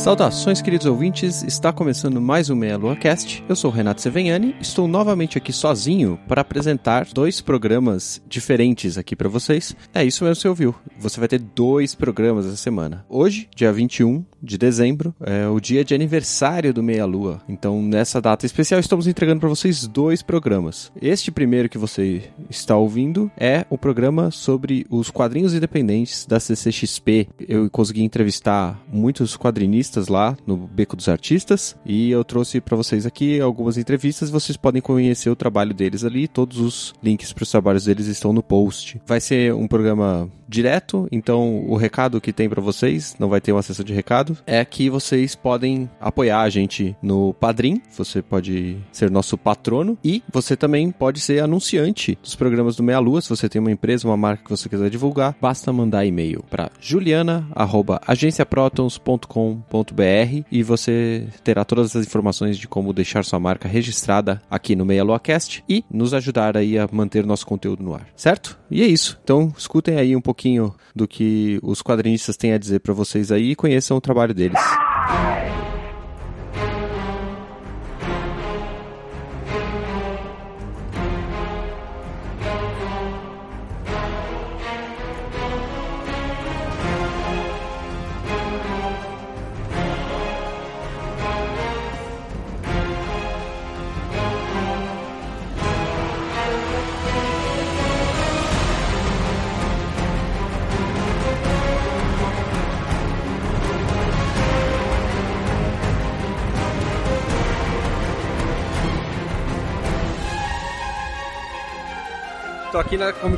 Saudações, queridos ouvintes. Está começando mais um Meia Lua Cast. Eu sou o Renato Seveniani. Estou novamente aqui sozinho para apresentar dois programas diferentes aqui para vocês. É isso mesmo que você ouviu. Você vai ter dois programas essa semana. Hoje, dia 21 de dezembro, é o dia de aniversário do Meia Lua. Então, nessa data especial, estamos entregando para vocês dois programas. Este primeiro que você está ouvindo é o programa sobre os quadrinhos independentes da CCXP. Eu consegui entrevistar muitos quadrinistas lá no Beco dos Artistas e eu trouxe para vocês aqui algumas entrevistas. Vocês podem conhecer o trabalho deles ali. Todos os links para os trabalhos deles estão no post. Vai ser um programa direto, então o recado que tem para vocês, não vai ter uma sessão de recado, é que vocês podem apoiar a gente no Padrim, você pode ser nosso patrono e você também pode ser anunciante dos programas do Meia Lua, se você tem uma empresa, uma marca que você quiser divulgar, basta mandar e-mail para juliana@agenciaprotons.com.br e você terá todas as informações de como deixar sua marca registrada aqui no Meia Lua Cast e nos ajudar aí a manter nosso conteúdo no ar, certo? E é isso. Então, escutem aí um pouquinho do que os quadrinistas têm a dizer para vocês aí e conheçam o trabalho deles.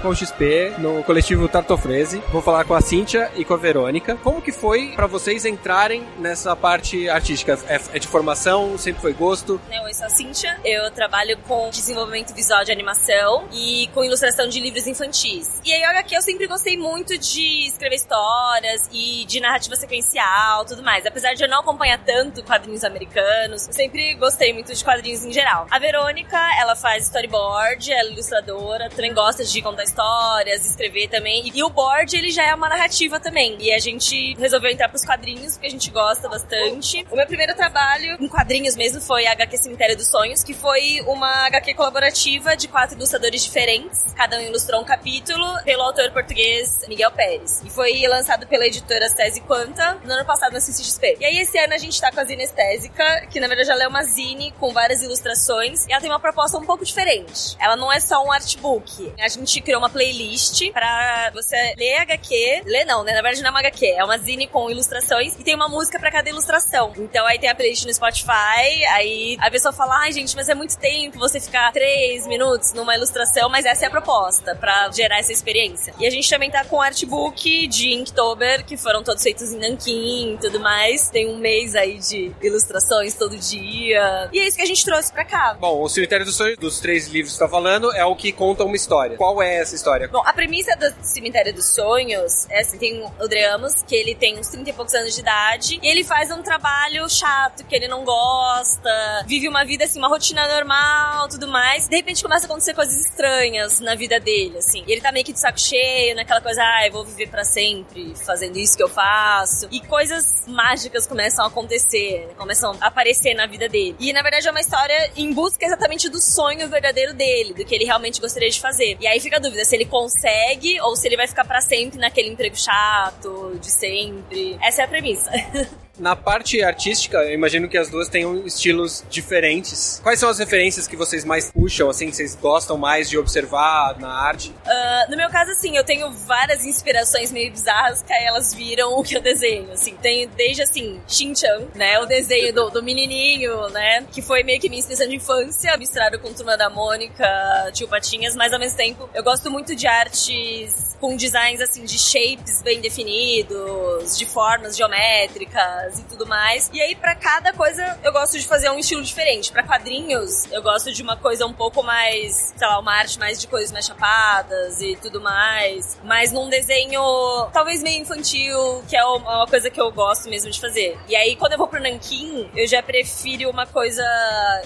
Comic Con XP, no coletivo Tartofrese. Vou falar com a Cíntia e com a Verônica. Como que foi para vocês entrarem nessa parte artística? É, é, de formação? Sempre foi gosto? Eu sou a Cíntia. Eu trabalho com desenvolvimento visual de animação e com ilustração de livros infantis. E aí, olha aqui, eu sempre gostei muito de escrever histórias e de narrativa sequencial, tudo mais. Apesar de eu não acompanhar tanto quadrinhos americanos, eu sempre gostei muito de quadrinhos em geral. A Verônica, ela faz storyboard, ela é ilustradora, também gosta de contar histórias, escrever também. E o board, ele já é uma narrativa também. E a gente resolveu entrar pros quadrinhos, porque a gente gosta bastante. O meu primeiro trabalho em quadrinhos mesmo foi a HQ Cemitério dos Sonhos, que foi uma HQ colaborativa de quatro ilustradores diferentes. Cada um ilustrou um capítulo pelo autor português Miguel Pérez. E foi lançado pela editora Tese Quanta no ano passado na CCXP. E aí esse ano a gente tá com a Zine Estésica, que na verdade ela é uma zine com várias ilustrações. E ela tem uma proposta um pouco diferente. Ela não é só um artbook. A gente criou uma playlist pra você ler HQ. Ler não, né? Na verdade não é uma HQ, é uma zine com ilustrações e tem uma música pra cada ilustração. Então aí tem a playlist no Spotify, aí a pessoa fala, ai gente, mas é muito tempo você ficar três minutos numa ilustração, mas essa é a proposta, pra gerar essa experiência. E a gente também tá com artbook de Inktober, que foram todos feitos em Nankin e tudo mais. Tem um mês aí de ilustrações todo dia. E é isso que a gente trouxe pra cá. Bom, o Cemitério dos Sonhos, dos três livros que você tá falando, é o que conta uma história. Qual é essa história? Bom, a premissa do Cemitério dos Sonhos é assim, tem o Dreamos, que ele tem uns 30 e poucos anos de idade, e ele faz um trabalho chato, que ele não gosta, vive uma vida assim, uma rotina normal, tudo mais. De repente começa a acontecer coisas estranhas na vida dele, assim. E ele tá meio que de saco cheio, naquela coisa, ah, eu vou viver para sempre fazendo isso que eu faço. E coisas mágicas começam a acontecer, né? começam a aparecer na vida dele. E na verdade é uma história em busca exatamente do sonho verdadeiro dele, do que ele realmente gostaria de fazer. E aí fica a dúvida se ele consegue ou se ele vai ficar para sempre naquele emprego chato de sempre. Essa é a premissa. Na parte artística, eu imagino que as duas tenham estilos diferentes. Quais são as referências que vocês mais puxam, assim, que vocês gostam mais de observar na arte? Uh, no meu caso, assim, eu tenho várias inspirações meio bizarras que elas viram o que eu desenho, assim. Tenho desde, assim, Shin-Chan, né? O desenho do, do menininho, né? Que foi meio que minha inspiração de infância, misturado com Turma da Mônica, Tio Patinhas, mas ao mesmo tempo eu gosto muito de artes com designs, assim, de shapes bem definidos, de formas geométricas e tudo mais. E aí, para cada coisa, eu gosto de fazer um estilo diferente. Para quadrinhos, eu gosto de uma coisa um pouco mais, sei lá, uma arte mais de coisas mais chapadas e tudo mais. Mas num desenho talvez meio infantil, que é uma coisa que eu gosto mesmo de fazer. E aí, quando eu vou pro Nankin, eu já prefiro uma coisa.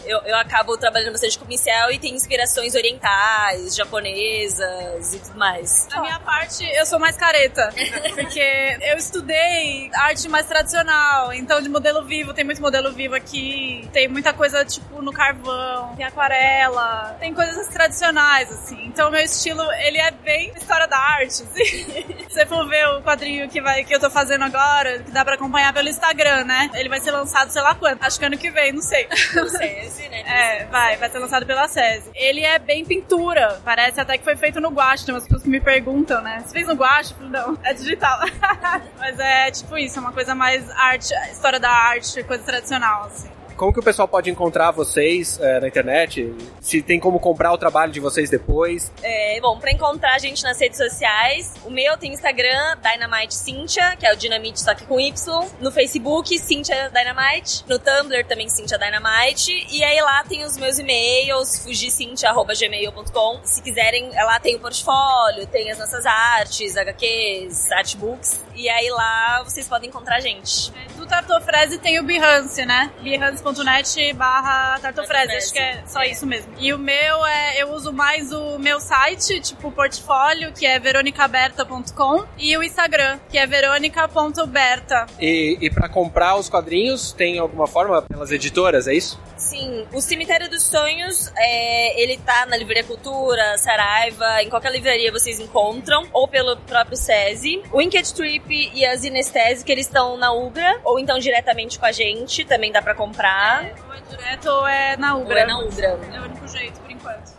Eu, eu acabo trabalhando bastante com pincel e tem inspirações orientais, japonesas e tudo mais. A minha parte, eu sou mais careta. porque eu estudei arte mais tradicional. Então, de modelo vivo, tem muito modelo vivo aqui. Tem muita coisa, tipo, no carvão, tem aquarela, tem coisas tradicionais, assim. Então, meu estilo, ele é bem história da arte, assim. Se você for ver o quadrinho que, vai, que eu tô fazendo agora, que dá pra acompanhar pelo Instagram, né? Ele vai ser lançado, sei lá quando. Acho que ano que vem, não sei. Não sei, né? É, vai, vai ser lançado pela SESI. Ele é bem pintura. Parece até que foi feito no guache. Tem umas pessoas que me perguntam, né? Você fez no guache? Não, é digital. Mas é tipo isso, é uma coisa mais arte, história da arte, coisa tradicional, assim. Como que o pessoal pode encontrar vocês é, na internet? Se tem como comprar o trabalho de vocês depois? É, bom, pra encontrar a gente nas redes sociais, o meu tem Instagram, Dynamite Cynthia, que é o Dinamite só que com Y. No Facebook, Cynthia Dynamite. No Tumblr também, Cynthia Dynamite. E aí lá tem os meus e-mails, fugicintia.gmail.com. Se quiserem, lá tem o portfólio, tem as nossas artes, HQs, artbooks. E aí lá vocês podem encontrar a gente. É, do Tartofreze tem o Behance, né? Behance.net barra Tartofreze. Acho que é só isso mesmo. E o meu é, eu uso mais o meu site, tipo portfólio, que é veronicaberta.com e o Instagram, que é veronica.berta. E, e para comprar os quadrinhos, tem alguma forma pelas editoras, é isso? Sim, o Cemitério dos Sonhos, é, ele tá na Livraria Cultura, Saraiva, em qualquer livraria vocês encontram, ou pelo próprio SESI. O Inked Trip e a Zinestésica, eles estão na Ubra, ou então diretamente com a gente, também dá pra comprar. É, ou é direto ou é na Ubra. Ou é na Ubra. É o único jeito, por enquanto.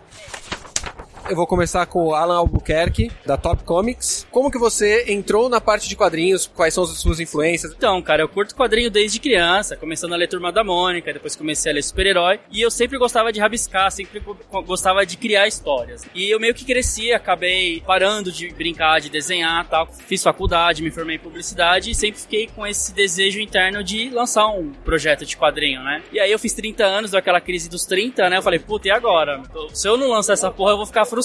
Eu vou começar com o Alan Albuquerque, da Top Comics. Como que você entrou na parte de quadrinhos? Quais são as suas influências? Então, cara, eu curto quadrinho desde criança, começando a ler Turma da Mônica, depois comecei a ler super-herói, e eu sempre gostava de rabiscar, sempre gostava de criar histórias. E eu meio que cresci, acabei parando de brincar, de desenhar tal. Fiz faculdade, me formei em publicidade e sempre fiquei com esse desejo interno de lançar um projeto de quadrinho, né? E aí eu fiz 30 anos, deu aquela crise dos 30, né? Eu falei, puta, e agora? Se eu não lançar essa porra, eu vou ficar frustrado,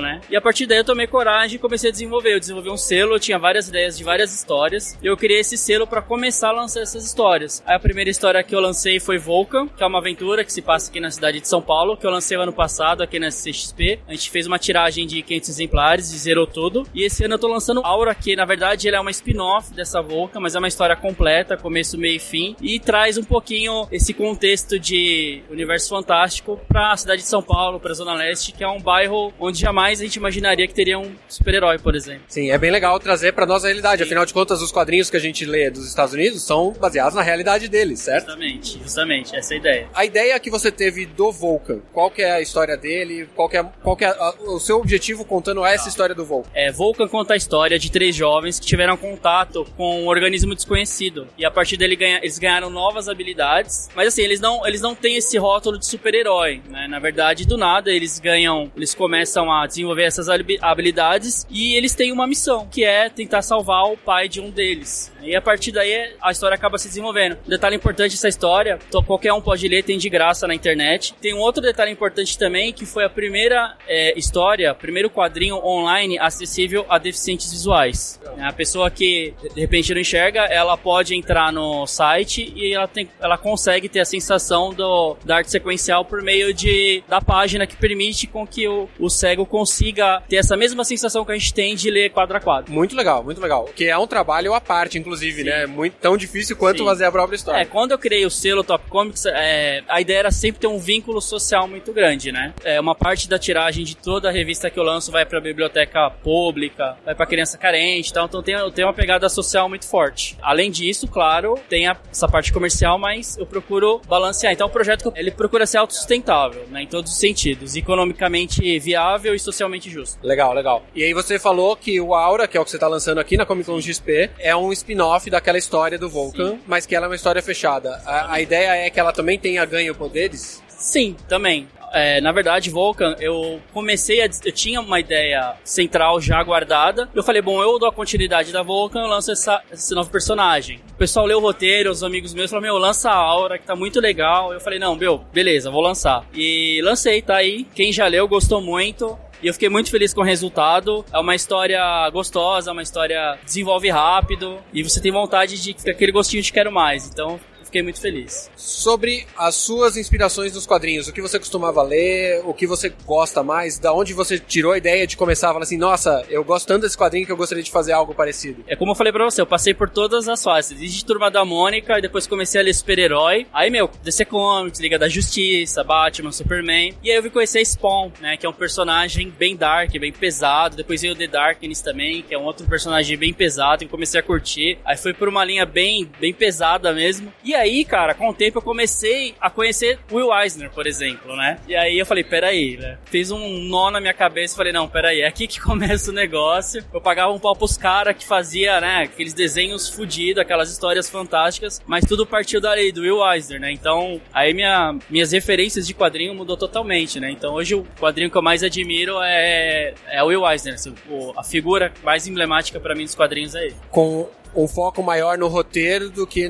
né? E a partir daí eu tomei coragem e comecei a desenvolver. Eu desenvolvi um selo, eu tinha várias ideias de várias histórias. E eu criei esse selo para começar a lançar essas histórias. Aí a primeira história que eu lancei foi Vulcan, que é uma aventura que se passa aqui na cidade de São Paulo, que eu lancei ano passado aqui na CXP. A gente fez uma tiragem de 500 exemplares e zerou tudo. E esse ano eu tô lançando Aura, que na verdade ele é uma spin-off dessa Vulcan, mas é uma história completa, começo, meio e fim. E traz um pouquinho esse contexto de universo fantástico para a cidade de São Paulo, para a Zona Leste, que é um bairro onde jamais a gente imaginaria que teria um super-herói, por exemplo. Sim, é bem legal trazer pra nossa realidade. Afinal de contas, os quadrinhos que a gente lê dos Estados Unidos são baseados na realidade deles, certo? Justamente, justamente, essa é a ideia. A ideia que você teve do Vulcan, qual que é a história dele? Qual que é, qual que é a- o seu objetivo contando essa história do Vulcan? É, Vulcan conta a história de três jovens que tiveram contato com um organismo desconhecido. E a partir dele ganha, eles ganharam novas habilidades. Mas assim, eles não, eles não têm esse rótulo de super-herói. Né? Na verdade, do nada, eles ganham. Eles começam a desenvolver essas habi- habilidades e eles têm uma missão, que é tentar salvar o pai de um deles. E a partir daí a história acaba se desenvolvendo. Detalhe importante dessa história, qualquer um pode ler, tem de graça na internet. Tem um outro detalhe importante também, que foi a primeira é, história, primeiro quadrinho online acessível a deficientes visuais. A pessoa que de repente não enxerga, ela pode entrar no site e ela, tem, ela consegue ter a sensação do, da arte sequencial por meio de, da página que permite com que o, os cego consiga ter essa mesma sensação que a gente tem de ler quadro a quadro. Muito legal, muito legal. Que é um trabalho à parte, inclusive, Sim. né? Muito tão difícil quanto Sim. fazer a própria história. É, quando eu criei o selo Top Comics, é, a ideia era sempre ter um vínculo social muito grande, né? É, uma parte da tiragem de toda a revista que eu lanço vai pra biblioteca pública, vai pra criança carente e tal, então tem, tem uma pegada social muito forte. Além disso, claro, tem a- essa parte comercial, mas eu procuro balancear. Então o projeto, ele procura ser autossustentável, né? Em todos os sentidos. Economicamente viável e socialmente justo. Legal, legal. E aí você falou que o Aura, que é o que você tá lançando aqui na Comic Con XP, é um spin-off daquela história do Vulcan, mas que ela é uma história fechada. A, a ideia é que ela também tenha ganho poderes? Sim, também. É, na verdade, Vulcan, eu comecei a. Eu tinha uma ideia central já guardada. Eu falei, bom, eu dou a continuidade da Vulcan, eu lanço essa, esse novo personagem. O pessoal leu o roteiro, os amigos meus falaram, meu, lança a Aura, que tá muito legal. Eu falei, não, meu, beleza, vou lançar. E lancei, tá aí. Quem já leu gostou muito. E eu fiquei muito feliz com o resultado. É uma história gostosa, uma história que desenvolve rápido. E você tem vontade de aquele gostinho de quero mais. Então, fiquei muito feliz. Sobre as suas inspirações nos quadrinhos, o que você costumava ler, o que você gosta mais, da onde você tirou a ideia de começar a falar assim, nossa, eu gosto tanto desse quadrinho que eu gostaria de fazer algo parecido. É como eu falei pra você, eu passei por todas as fases. Desde Turma da Mônica, e depois comecei a ler super-herói. Aí, meu, DC Comics, Liga da Justiça, Batman, Superman. E aí eu vim conhecer Spawn, né? Que é um personagem bem dark, bem pesado. Depois veio The Darkness também, que é um outro personagem bem pesado. E comecei a curtir. Aí foi por uma linha bem, bem pesada mesmo. E aí, cara, com o tempo eu comecei a conhecer Will Eisner, por exemplo, né? E aí eu falei, peraí, né? Fiz um nó na minha cabeça e falei, não, peraí, é aqui que começa o negócio. Eu pagava um pau pros caras que fazia, né, aqueles desenhos fudidos, aquelas histórias fantásticas, mas tudo partiu dali, do Will Eisner, né? Então, aí minha, minhas referências de quadrinho mudou totalmente, né? Então hoje o quadrinho que eu mais admiro é, é o Will Eisner, assim, a figura mais emblemática pra mim dos quadrinhos é ele. Com um foco maior no roteiro do que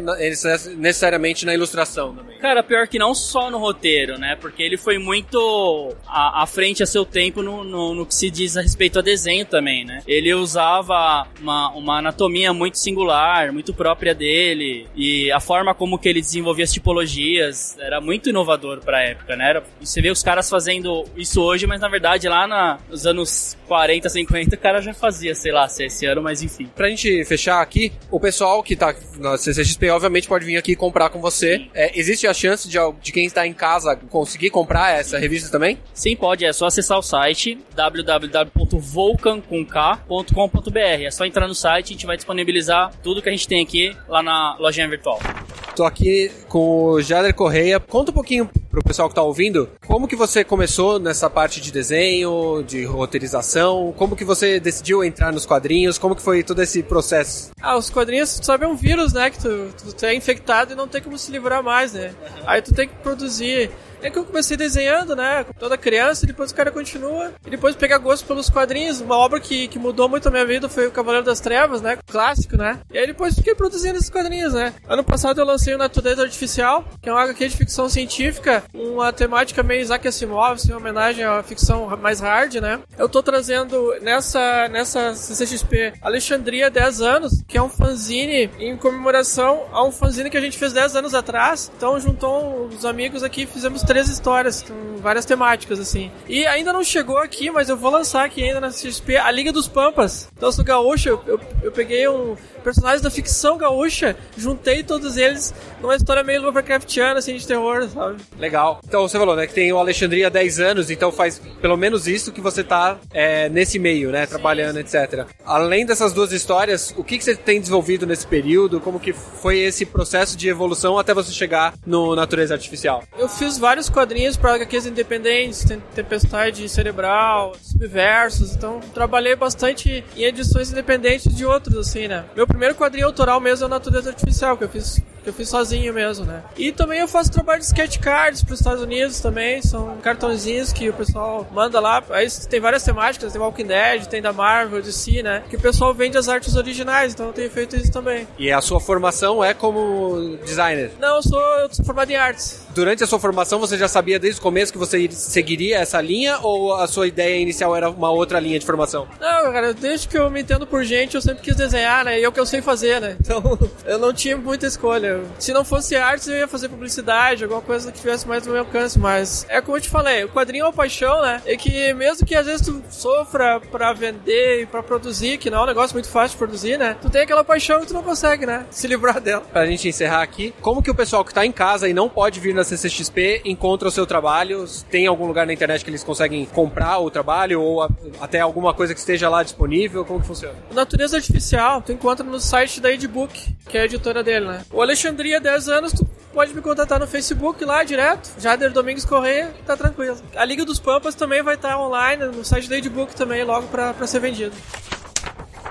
necessariamente na ilustração também. Cara, pior que não só no roteiro, né? Porque ele foi muito à, à frente a seu tempo no, no, no que se diz a respeito a desenho também, né? Ele usava uma, uma anatomia muito singular, muito própria dele, e a forma como que ele desenvolvia as tipologias era muito inovador pra época, né? Era, e você vê os caras fazendo isso hoje, mas na verdade lá na, nos anos 40, 50, o cara já fazia, sei lá, se é esse ano, mas enfim. Pra gente fechar aqui, o pessoal que tá na CCXP obviamente pode vir aqui comprar com você. É, existe a chance de, de quem está em casa conseguir comprar essa revista também? Sim, pode. É só acessar o site www.vulcan.com.br. É só entrar no site e a gente vai disponibilizar tudo que a gente tem aqui lá na lojinha virtual. Tô aqui com o Jader Correia. Conta um pouquinho pro pessoal que tá ouvindo, como que você começou nessa parte de desenho, de roteirização, como que você decidiu entrar nos quadrinhos, como que foi todo esse processo? Ah, os quadrinhos, tu sabe, é um vírus, né? Que tu, tu é infectado e não tem como se livrar mais, né? Aí tu tem que produzir. É que eu comecei desenhando, né? Toda criança, e depois o cara continua. E depois pegar gosto pelos quadrinhos. Uma obra que, que mudou muito a minha vida foi o Cavaleiro das Trevas, né? Clássico, né? E aí depois fiquei produzindo esses quadrinhos, né? Ano passado eu lancei o Natureza Artificial, que é um HQ de ficção científica, uma temática meio Isaac Asimov, assim, uma homenagem à ficção mais hard, né? Eu tô trazendo nessa, nessa CCXP Alexandria 10 anos, que é um fanzine em comemoração a um fanzine que a gente fez 10 anos atrás. Então juntou os amigos aqui fizemos três histórias com várias temáticas, assim. E ainda não chegou aqui, mas eu vou lançar aqui ainda na CXP a Liga dos Pampas. Então eu sou gaúcho, eu, eu, eu peguei um personagem da ficção gaúcha, juntei todos eles numa história meio Lovecraftiana, assim, de terror, sabe? Legal. Então você falou, né, que tem o Alexandria há 10 anos, então faz pelo menos isso que você tá é, nesse meio, né, trabalhando, etc. Além dessas duas histórias, o que, que você tem desenvolvido nesse período? Como que foi esse processo de evolução até você chegar no Natureza Artificial? Eu fiz vários quadrinhos para HQs independentes, tem Tempestade Cerebral, Subversos, então trabalhei bastante em edições independentes de outros, assim, né? Meu primeiro quadrinho autoral mesmo é o Natureza Artificial, que eu fiz eu fiz sozinho mesmo, né? E também eu faço trabalho de sketch cards para os Estados Unidos também, são cartõezinhos que o pessoal manda lá. Aí tem várias temáticas, tem Walking Dead, tem da Marvel, DC, né? Que o pessoal vende as artes originais, então eu tenho feito isso também. E a sua formação é como designer? Não, eu sou, eu sou formado em artes. Durante a sua formação, você já sabia desde o começo que você seguiria essa linha ou a sua ideia inicial era uma outra linha de formação? Não, cara, desde que eu me entendo por gente, eu sempre quis desenhar, né? E é o que eu sei fazer, né? Então, eu não tinha muita escolha. Se não fosse artes, eu ia fazer publicidade, alguma coisa que tivesse mais no meu alcance. Mas é como eu te falei, o quadrinho é uma paixão, né? E que mesmo que às vezes tu sofra pra vender e pra produzir, que não é um negócio muito fácil de produzir, né? Tu tem aquela paixão que tu não consegue, né? Se livrar dela. Pra gente encerrar aqui, como que o pessoal que tá em casa e não pode vir na CCXP encontra o seu trabalho? Tem algum lugar na internet que eles conseguem comprar o trabalho ou a- até alguma coisa que esteja lá disponível? Como que funciona? Natureza Artificial, tu encontra no site da Edbook, que é a editora dele, né? O Alexandria, 10 anos, tu pode me contatar no Facebook lá direto. Jader Domingos Correia, tá tranquilo. A Liga dos Pampas também vai estar online no site da Edbook também, logo pra ser vendido.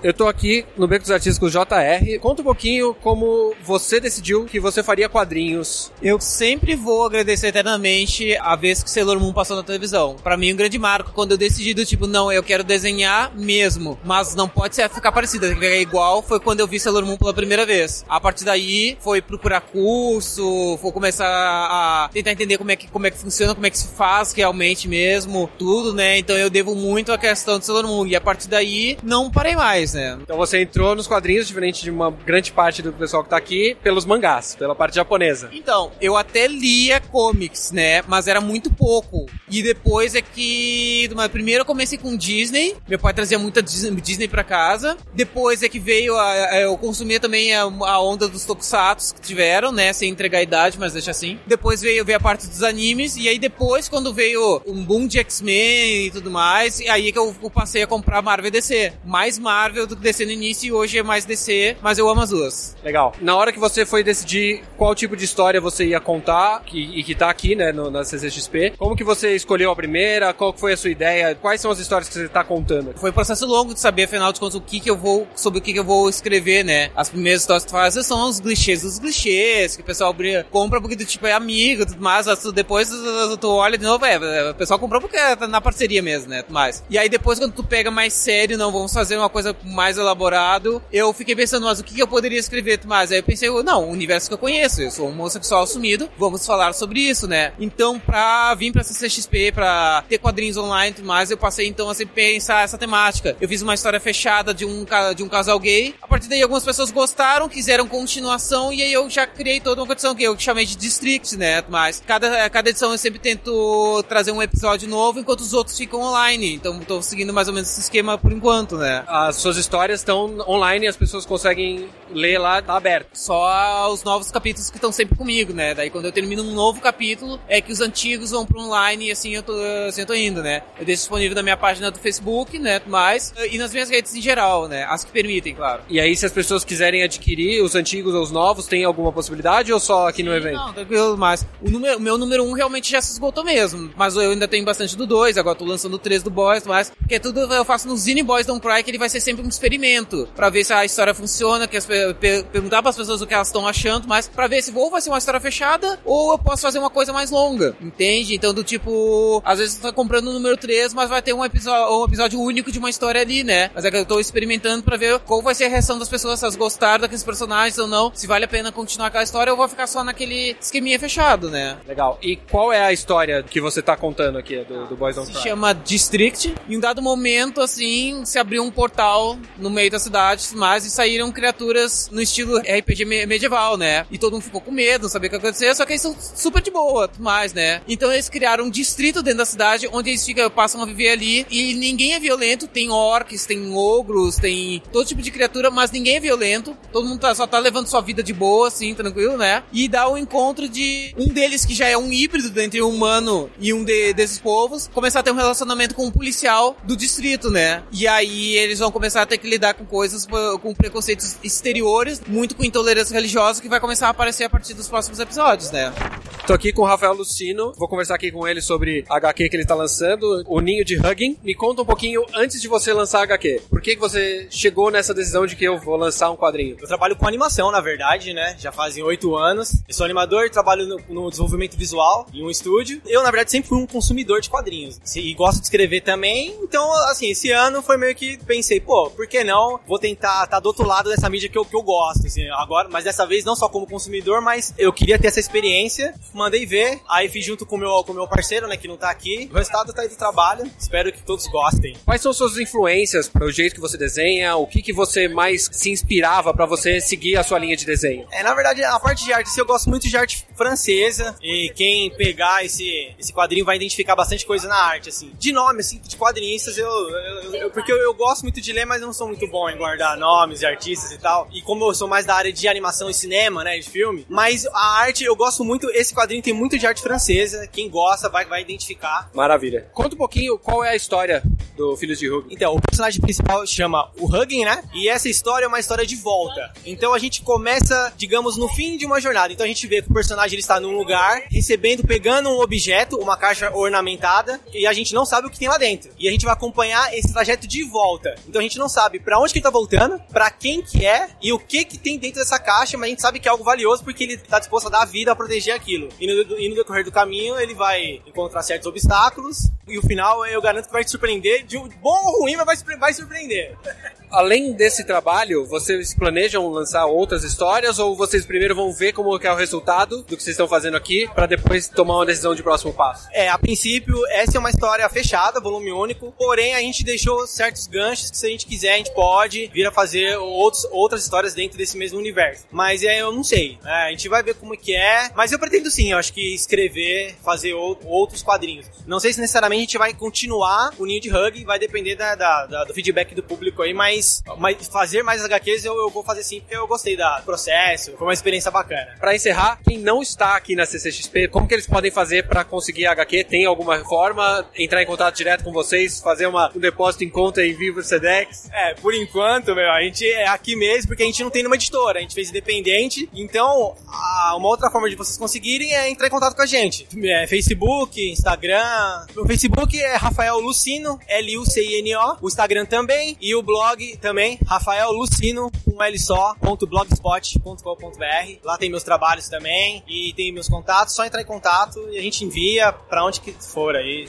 Eu tô aqui no Beco dos Artísticos JR. Conta um pouquinho como você decidiu que você faria quadrinhos. Eu sempre vou agradecer eternamente a vez que Sailor Moon passou na televisão. Pra mim, um grande marco quando eu decidi do tipo, não, eu quero desenhar mesmo, mas não pode ser ficar parecida, tem que ficar igual. Foi quando eu vi Sailor Moon pela primeira vez. A partir daí, foi procurar curso, foi começar a tentar entender como é que, como é que funciona, como é que se faz realmente mesmo, tudo, né? Então eu devo muito à questão de Sailor Moon. E a partir daí, não parei mais, né? Então você entrou nos quadrinhos, diferente de uma grande parte do pessoal que tá aqui, pelos mangás, pela parte japonesa. Então, eu até lia comics, né? Mas era muito pouco. E depois é que. Mas primeiro eu comecei com Disney. Meu pai trazia muita Dis- Disney pra casa. Depois é que veio. A, a- eu consumia também a, a onda dos tokusatsu que tiveram, né? Sem entregar a idade, mas deixa assim. Depois veio, veio a parte dos animes. E aí depois, quando veio um boom de X-Men e tudo mais, e aí que eu, eu passei a comprar Marvel e DC. Mais Marvel do que DC no início e hoje é mais DC, mas eu amo as duas. Legal. Na hora que você foi decidir qual tipo de história você ia contar, que, e que tá aqui, né, no, na CCXP, como que você escolheu a primeira? Qual foi a sua ideia? Quais são as histórias que você tá contando? Foi um processo longo de saber, afinal de contas, o que que eu vou, sobre o que que eu vou escrever, né? As primeiras histórias que tu faz são os clichês dos clichês, que o pessoal compra porque tu, tipo, é amigo e tudo mais, mas tu- depois tu, tu olha de novo, é, o pessoal comprou porque tá na parceria mesmo, né? tudo Mais. E aí depois, quando tu pega mais sério, não, vamos fazer uma coisa mais elaborado, eu fiquei pensando, mas o que eu poderia escrever, mais? Aí eu pensei, não, o universo que eu conheço, eu sou um homossexual assumido, vamos falar sobre isso, né? Então, pra vir pra CCXP, pra ter quadrinhos online e tudo mais, eu passei então a sempre pensar essa temática. Eu fiz uma história fechada de um, de um casal gay. A partir daí, algumas pessoas gostaram, quiseram continuação, e aí eu já criei toda uma condição que eu chamei de District, né? Mas cada, cada edição eu sempre tento trazer um episódio novo, enquanto os outros ficam online. Então, tô seguindo mais ou menos esse esquema por enquanto, né? As suas histórias estão online e as pessoas conseguem ler lá, tá aberto. Só os novos capítulos que estão sempre comigo, né? Daí quando eu termino um novo capítulo, é que os antigos vão pro online e assim eu tô, assim eu tô indo, né? Eu deixo disponível na minha página do Facebook, né? Mas, e nas minhas redes em geral, né? As que permitem, claro. E aí, se as pessoas quiserem adquirir os antigos ou os novos, tem alguma possibilidade ou só aqui no evento? Não, tranquilo, mas o, número, o meu número 1 um realmente já se esgotou mesmo. Mas eu ainda tenho bastante do 2, agora tô lançando o 3 do Boys, mas porque tudo eu faço no Zine Boys Don't Cry, que ele vai ser sempre um experimento. Pra ver se a história funciona, que as, pe- pe- perguntar pras pessoas o que elas estão achando, mas pra ver se ou vai ser uma história fechada, ou eu posso fazer uma coisa mais longa. Entende? Então, do tipo, às vezes tu tá comprando o número 3, mas vai ter um episódio, um episódio único de uma história ali, né? Mas é que eu tô experimentando pra ver qual vai ser a reação das pessoas, se elas gostaram daqueles personagens ou não, se vale a pena continuar aquela história ou vou ficar só naquele esqueminha fechado, né? Legal. E qual é a história que você tá contando aqui do, do Boys on Se Fire? chama District. Em um dado momento, assim, se abriu um portal no meio da cidade, mas e saíram criaturas no estilo RPG me- medieval, né? E todo mundo ficou com medo, não sabia o que acontecer, só que eles são super de boa, mais, né? Então eles criaram um distrito dentro da cidade onde eles ficam, passam a viver ali e ninguém é violento, tem orcs, tem ogros, tem todo tipo de criatura, mas ninguém é violento. Todo mundo tá- só tá levando sua vida de boa, assim, tranquilo, né? E dá o encontro de um deles que já é um híbrido entre um humano e um de- desses povos, começar a ter um relacionamento com um policial do distrito, né? E aí eles vão começar a ter que lidar com coisas, com preconceitos exteriores, muito com intolerância religiosa, que vai começar a aparecer a partir dos próximos episódios, né? Tô aqui com o Rafael Lucino, vou conversar aqui com ele sobre a HQ que ele tá lançando, O Ninho de Hugging. Me conta um pouquinho antes de você lançar a HQ. Por que, que você chegou nessa decisão de que eu vou lançar um quadrinho? Eu trabalho com animação, na verdade, né? Já fazem oito anos. Eu sou animador, trabalho no, no desenvolvimento visual em um estúdio. Eu, na verdade, sempre fui um consumidor de quadrinhos. E gosto de escrever também. Então, assim, esse ano foi meio que pensei, pô, por que não? Vou tentar estar do outro lado dessa mídia que eu, que eu gosto, assim, agora, mas dessa vez não só como consumidor, mas eu queria ter essa experiência. mandei ver, aí fiz junto com o meu, com o meu parceiro, né, que não tá aqui. O resultado tá aí do trabalho, espero que todos gostem. Quais são suas influências para o jeito que você desenha? O que, que você mais se inspirava para você seguir a sua linha de desenho? É, na verdade, a parte de arte, eu gosto muito de arte francesa, e quem pegar esse, esse quadrinho vai identificar bastante coisa na arte, assim. De nome, assim, de quadrinistas, eu, eu, eu- porque eu, eu gosto muito de ler, mas eu não sou muito bom em guardar nomes de artistas e tal. E como eu sou mais da área de animação e cinema, né, de filme, mas a arte, eu gosto muito, esse quadrinho tem muito de arte francesa, quem gosta vai, vai identificar. Maravilha. Conta um pouquinho qual é a história do Filhos de Hugh. Então, o personagem principal chama o Hugging, né? E essa história é uma história de volta. Então a gente começa, digamos, no fim de uma jornada. Então a gente vê que o personagem ele está num lugar, recebendo, pegando um objeto, uma caixa ornamentada, e a gente não sabe o que tem lá dentro. E a gente vai acompanhar esse trajeto de volta. Então a gente não sabe pra onde que ele tá voltando, pra quem que é e o que que tem dentro dessa caixa, mas a gente sabe que é algo valioso porque ele tá disposto a dar a vida a proteger aquilo. E no, e no decorrer do caminho ele vai encontrar certos obstáculos e o final eu garanto que vai te surpreender, de um bom ou ruim, mas vai, vai surpreender. Além desse trabalho, vocês planejam lançar outras histórias ou vocês primeiro vão ver como é o resultado do que vocês estão fazendo aqui para depois tomar uma decisão de próximo passo? É, a princípio, essa é uma história fechada, volume único, porém a gente deixou certos ganchos que se a gente quiser, a gente pode vir a fazer outros, outras histórias dentro desse mesmo universo. Mas é, eu não sei, né? a gente vai ver como que é, mas eu pretendo sim, eu acho que escrever, fazer ou- outros quadrinhos. Não sei se necessariamente a gente vai continuar o Ninho de Hug, vai depender da, da- da- do feedback do público aí, mas, mas fazer mais HQs eu, eu vou fazer sim, porque eu gostei do processo, foi uma experiência bacana. Para encerrar, quem não está aqui na CCXP, como que eles podem fazer para conseguir HQ? Tem alguma forma? Entrar em contato direto com vocês? Fazer uma, um depósito em conta em Vivo Sedex? É, por enquanto, meu, a gente é aqui mesmo porque a gente não tem nenhuma editora, a gente fez independente. Então, a- uma outra forma de vocês conseguirem é entrar em contato com a gente. É, Facebook, Instagram. O Facebook é Rafael Lucino, L-U-C-I-N-O. O Instagram também. E o blog também, Rafael Lucino, com L só, ponto blogspot.com.br. Lá tem meus trabalhos também e tem meus contatos. Só entrar em contato e a gente envia pra onde que for aí.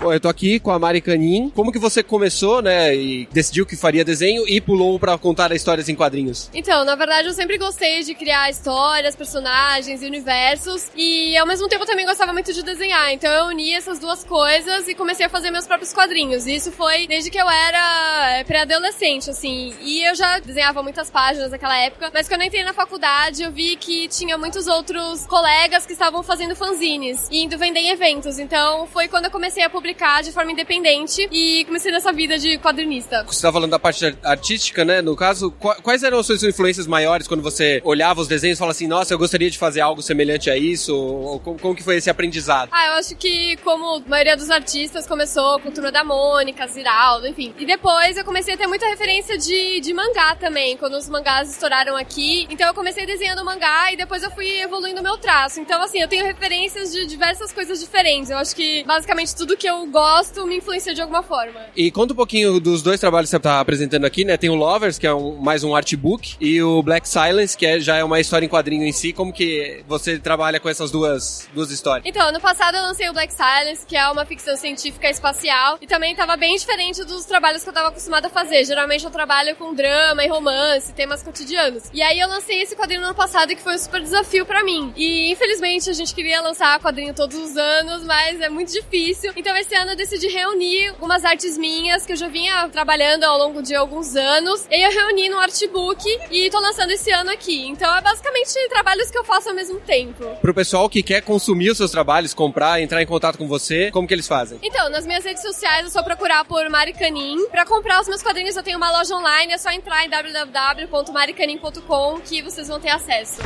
Bom, eu tô aqui com a Mari Canin. Como que você começou, né, e decidiu que faria desenho e pulou para contar histórias em quadrinhos? Então, na verdade, eu sempre gostei de criar histórias, personagens universos. E ao mesmo tempo eu também gostava muito de desenhar. Então eu uni essas duas coisas e comecei a fazer meus próprios quadrinhos. E isso foi desde que eu era é, pré-adolescente, assim. E eu já desenhava muitas páginas naquela época. Mas quando eu entrei na faculdade, eu vi que tinha muitos outros colegas que estavam fazendo fanzines e indo vender em eventos. Então foi quando eu comecei a publicar de forma independente e comecei nessa vida de quadrinista. Você tá falando da parte ar- artística, né? No caso, qua- quais eram as suas influências maiores quando você olhava os desenhos e falava assim, nossa, eu gostaria de fazer algo semelhante a isso? Ou como, como que foi esse aprendizado? Ah, eu acho que como a maioria dos artistas começou com Turma da Mônica, Ziraldo, enfim. E depois eu comecei a ter muita referência de, de mangá também, quando os mangás estouraram aqui. Então eu comecei desenhando mangá e depois eu fui evoluindo o meu traço. Então assim, eu tenho referências de diversas coisas diferentes. Eu acho que basicamente tudo que eu gosto me influencia de alguma forma. E conta um pouquinho dos dois trabalhos que você tá apresentando aqui, né? Tem o Lovers, que é um- mais um artbook, e o Black Silence, que é- já é uma história em quadrinho em si. Como que você trabalha com essas duas, duas histórias? Então, ano passado eu lancei o Black Silence, que é uma ficção científica espacial, e também tava bem diferente dos trabalhos que eu tava acostumada a fazer. Geralmente eu trabalho com drama e romance, temas cotidianos. E aí eu lancei esse quadrinho no ano passado, que foi um super desafio pra mim. E infelizmente a gente queria lançar quadrinho todos os anos, mas é muito difícil. Então esse ano eu decidi reunir algumas artes minhas que eu já vinha trabalhando ao longo de alguns anos. E eu reuni no artbook e tô lançando esse ano aqui. Então é basicamente trabalhos que eu faço ao mesmo tempo. Pro pessoal que quer consumir os seus trabalhos, comprar, entrar em contato com você, como que eles fazem? Então, nas minhas redes sociais é só procurar por Mari Canin. Pra comprar os meus quadrinhos eu tenho uma loja online, é só entrar em www.maricanin.com que vocês vão ter acesso.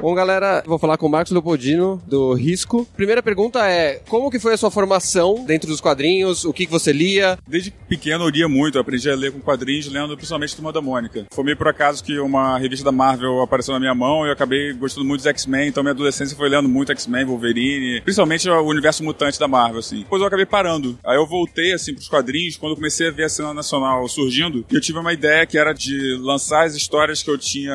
Bom, galera, vou falar com o Marcos Leopoldino, do Risco. Primeira pergunta é, como que foi a sua formação dentro dos quadrinhos? O que, que você lia? Desde pequeno eu lia muito, eu aprendi a ler com quadrinhos, lendo principalmente Turma da Mônica. Foi meio por acaso que uma revista da Marvel apareceu na minha mão e eu acabei gostando muito dos X-Men, então minha adolescência foi lendo muito X-Men, Wolverine, principalmente o universo mutante da Marvel, assim. Depois eu acabei parando. Aí eu voltei, assim, pros quadrinhos, quando eu comecei a ver a cena nacional surgindo, eu tive uma ideia que era de lançar as histórias que eu tinha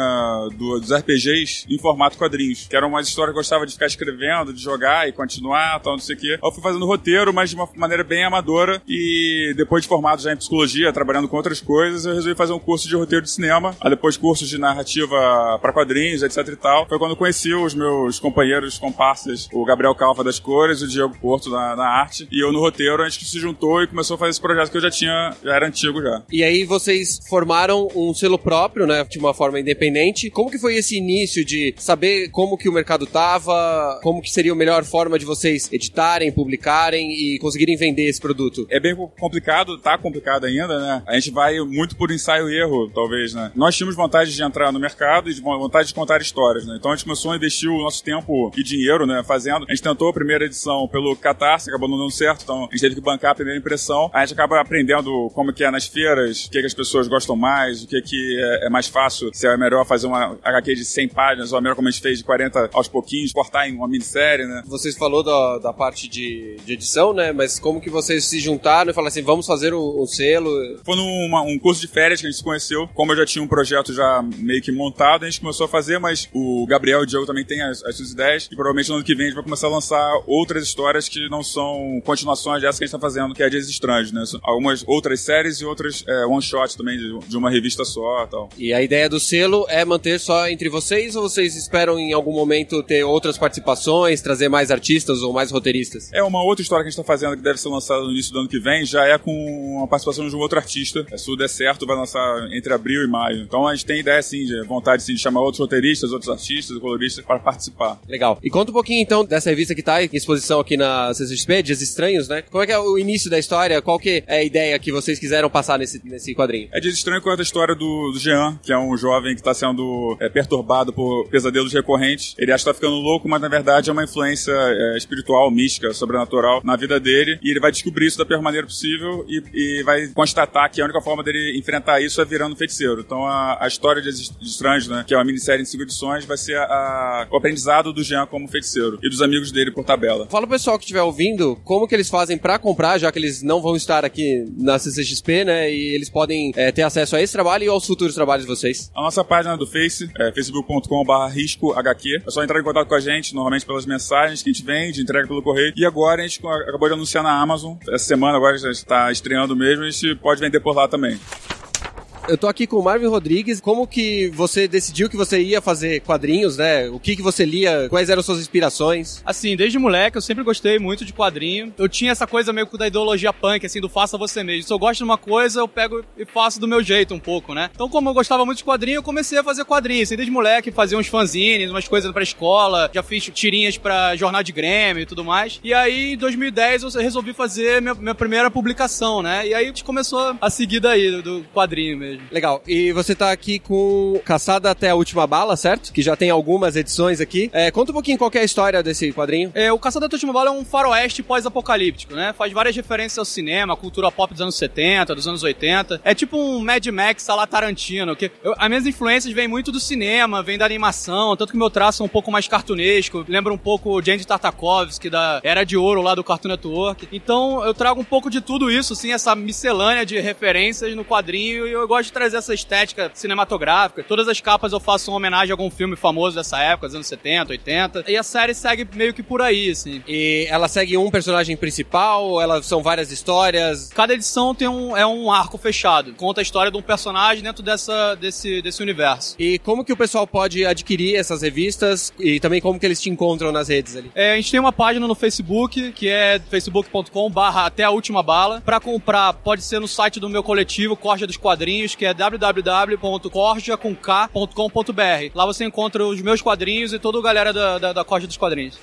do- dos RPGs em formato quadrinhos, que eram umas histórias que eu gostava de ficar escrevendo, de jogar e continuar, tal, não sei o quê. Aí eu fui fazendo roteiro, mas de uma de maneira bem amadora e depois de formado já em psicologia, trabalhando com outras coisas, eu resolvi fazer um curso de roteiro de cinema, aí depois cursos de narrativa para quadrinhos, etc e tal. Foi quando conheci os meus companheiros, comparsas, o Gabriel Calva das cores, o Diego Porto na, na arte, e eu no roteiro, a gente se juntou e começou a fazer esse projeto que eu já tinha, já era antigo já. E aí vocês formaram um selo próprio, né, de uma forma independente. Como que foi esse início de saber como que o mercado tava, como que seria a melhor forma de vocês editarem, publicarem e conseguirem vender esse produto? É bem complicado, tá complicado ainda, né? A gente vai muito por ensaio e erro, talvez, né? Nós tínhamos vontade de entrar no mercado e de vontade de contar histórias, né? Então a gente começou a investir o nosso tempo e dinheiro, né, fazendo. A gente tentou a primeira edição pelo Catarse, acabou não dando certo, então a gente teve que bancar a primeira impressão. A gente acaba aprendendo como que é nas feiras, o que, que as pessoas gostam mais, o que, que é, é mais fácil, se é melhor fazer uma HQ de 100 páginas ou é melhor como a gente fez de 40 aos pouquinhos, cortar em uma minissérie, né? Vocês falou da, da parte de, de edição, né? Mas como que vocês se juntaram e falaram assim, vamos fazer o, o selo? Foi num um curso de férias que a gente se conheceu. Como eu já tinha um projeto já meio que montado, a gente começou a fazer, mas o Gabriel e o Diogo também têm as, as suas ideias e provavelmente no ano que vem a gente vai começar a lançar outras histórias que não são continuações dessa que a gente tá fazendo, que é Dias Estranhos, né? Algumas outras séries e outras é, one-shot também de, de, uma revista só e tal. E a ideia do selo é manter só entre vocês ou vocês esperam em algum momento ter outras participações, trazer mais artistas ou mais roteiristas? É uma outra história que a gente tá fazendo deve ser lançada no início do ano que vem, já é com a participação de um outro artista. Se tudo der certo, vai lançar entre abril e maio. Então a gente tem ideia, sim, de vontade sim, de chamar outros roteiristas, outros artistas, coloristas para participar. Legal. E conta um pouquinho então dessa revista que tá em exposição aqui na CCXP, Dias Estranhos, né? Como é que é o início da história? Qual que é a ideia que vocês quiseram passar nesse, nesse quadrinho? É Dias Estranhos conta a história do, do Jean, que é um jovem que está sendo é, perturbado por pesadelos recorrentes. Ele acha que tá ficando louco, mas na verdade é uma influência é, espiritual, mística, sobrenatural na vida dele. E ele vai descobrir isso da pior maneira possível e, e vai constatar que a única forma dele enfrentar isso é virando feiticeiro. Então a, a história de Estranhos, né, que é uma minissérie em cinco edições, vai ser a, a, o aprendizado do Jean como feiticeiro e dos amigos dele por tabela. Fala pro pessoal que estiver ouvindo como que eles fazem para comprar, já que eles não vão estar aqui na CCXP, né? E eles podem é, ter acesso a esse trabalho e aos futuros trabalhos de vocês. A nossa página do Face é facebook.com.br riscohq. É só entrar em contato com a gente, normalmente pelas mensagens que a gente vende, entrega pelo correio. E agora a gente acabou de anunciar na Amazon. Essa semana agora já está estreando mesmo, a gente pode vender por lá também. Eu tô aqui com o Marvin Rodrigues. Como que você decidiu que você ia fazer quadrinhos, né? O que que você lia? Quais eram suas inspirações? Assim, desde moleque eu sempre gostei muito de quadrinho. Eu tinha essa coisa meio que da ideologia punk, assim, do faça você mesmo. Se eu gosto de uma coisa, eu pego e faço do meu jeito um pouco, né? Então, como eu gostava muito de quadrinho, eu comecei a fazer quadrinhos. Assim, desde moleque, fazia uns fanzines, umas coisas pra escola. Já fiz tirinhas pra jornal de Grêmio e tudo mais. E aí, em 2010, eu resolvi fazer minha, minha primeira publicação, né? E aí a gente começou a seguir daí, do, do quadrinho mesmo. Legal. E você tá aqui com Caçada até a Última Bala, certo? Que já tem algumas edições aqui. É, conta um pouquinho qual é a história desse quadrinho. É, o Caçada até a Última Bala é um faroeste pós-apocalíptico, né? Faz várias referências ao cinema, à cultura pop dos anos 70, dos anos 80. É tipo um Mad Max a la Tarantino, que eu, as minhas influências vêm muito do cinema, vêm da animação, tanto que meu traço é um pouco mais cartunesco, lembra um pouco o James Tartakovsky da Era de Ouro lá do Cartoon Network. Então eu trago um pouco de tudo isso, assim, essa miscelânea de referências no quadrinho e eu gosto de trazer essa estética cinematográfica. Todas as capas eu faço uma homenagem a algum filme famoso dessa época, dos anos 70, 80. E a série segue meio que por aí, assim. E ela segue um personagem principal, elas são várias histórias. Cada edição tem um, é um arco fechado. Conta a história de um personagem dentro dessa, desse, desse universo. E como que o pessoal pode adquirir essas revistas e também como que eles te encontram nas redes ali? É, a gente tem uma página no Facebook, que é facebook.com barra até a última bala. Pra comprar, pode ser no site do meu coletivo, Corja dos Quadrinhos, que é www.corja.com.br. Lá você encontra os meus quadrinhos e toda a galera da, da, da dos Quadrinhos.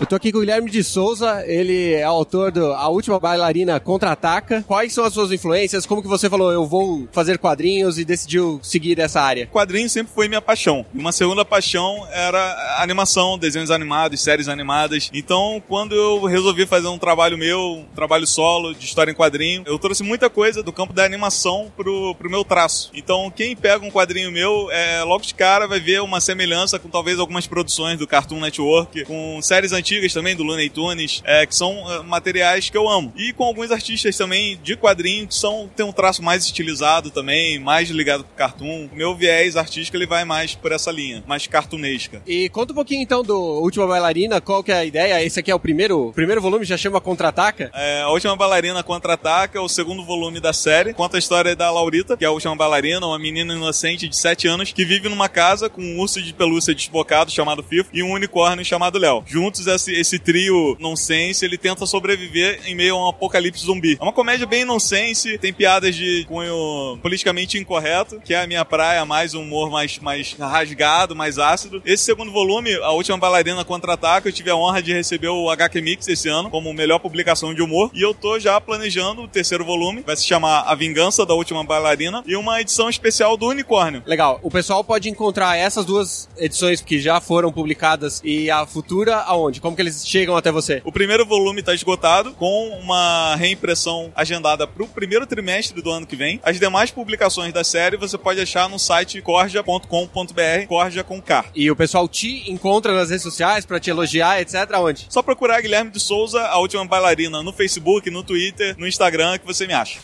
Eu tô aqui com o Guilherme de Souza, ele é autor do A Última Bailarina Contra-Ataca. Quais são as suas influências? Como que você falou, eu vou fazer quadrinhos e decidiu seguir essa área? Quadrinho sempre foi minha paixão. Uma segunda paixão era animação, desenhos animados, séries animadas. Então, quando eu resolvi fazer um trabalho meu, um trabalho solo de história em quadrinho, eu trouxe muita coisa do campo da animação pro, pro meu traço. Então, quem pega um quadrinho meu, é, logo de cara vai ver uma semelhança com talvez algumas produções do Cartoon Network, com séries antigas antigas também, do Looney Tunes, é, que são é, materiais que eu amo. E com alguns artistas também de quadrinho que são, tem um traço mais estilizado também, mais ligado pro cartoon. Meu viés artístico ele vai mais por essa linha, mais cartunesca. E conta um pouquinho então do Última Bailarina, qual que é a ideia? Esse aqui é o primeiro, primeiro volume, já chama Contra-Ataca? É, a Última Bailarina Contra-Ataca é o segundo volume da série. Conta a história da Laurita, que é a última bailarina, uma menina inocente de 7 anos que vive numa casa com um urso de pelúcia desbocado chamado Fifo e um unicórnio chamado Léo. Juntos, esse, esse trio nonsense, ele tenta sobreviver em meio a um apocalipse zumbi. É uma comédia bem nonsense, tem piadas de cunho politicamente incorreto, que é a minha praia, mais um humor mais, mais rasgado, mais ácido. Esse segundo volume, A Última Bailarina Contra-Ataca, eu tive a honra de receber o HQ Mix esse ano como melhor publicação de humor e eu tô já planejando o terceiro volume, vai se chamar A Vingança da Última Bailarina e uma edição especial do Unicórnio. Legal. O pessoal pode encontrar essas duas edições que já foram publicadas e a futura aonde? Como que eles chegam até você? O primeiro volume está esgotado, com uma reimpressão agendada para o primeiro trimestre do ano que vem. As demais publicações da série você pode achar no site corja.com.br, corja com K. E o pessoal te encontra nas redes sociais para te elogiar, etc. Onde? Só procurar Guilherme de Souza, a última bailarina, no Facebook, no Twitter, no Instagram, que você me acha.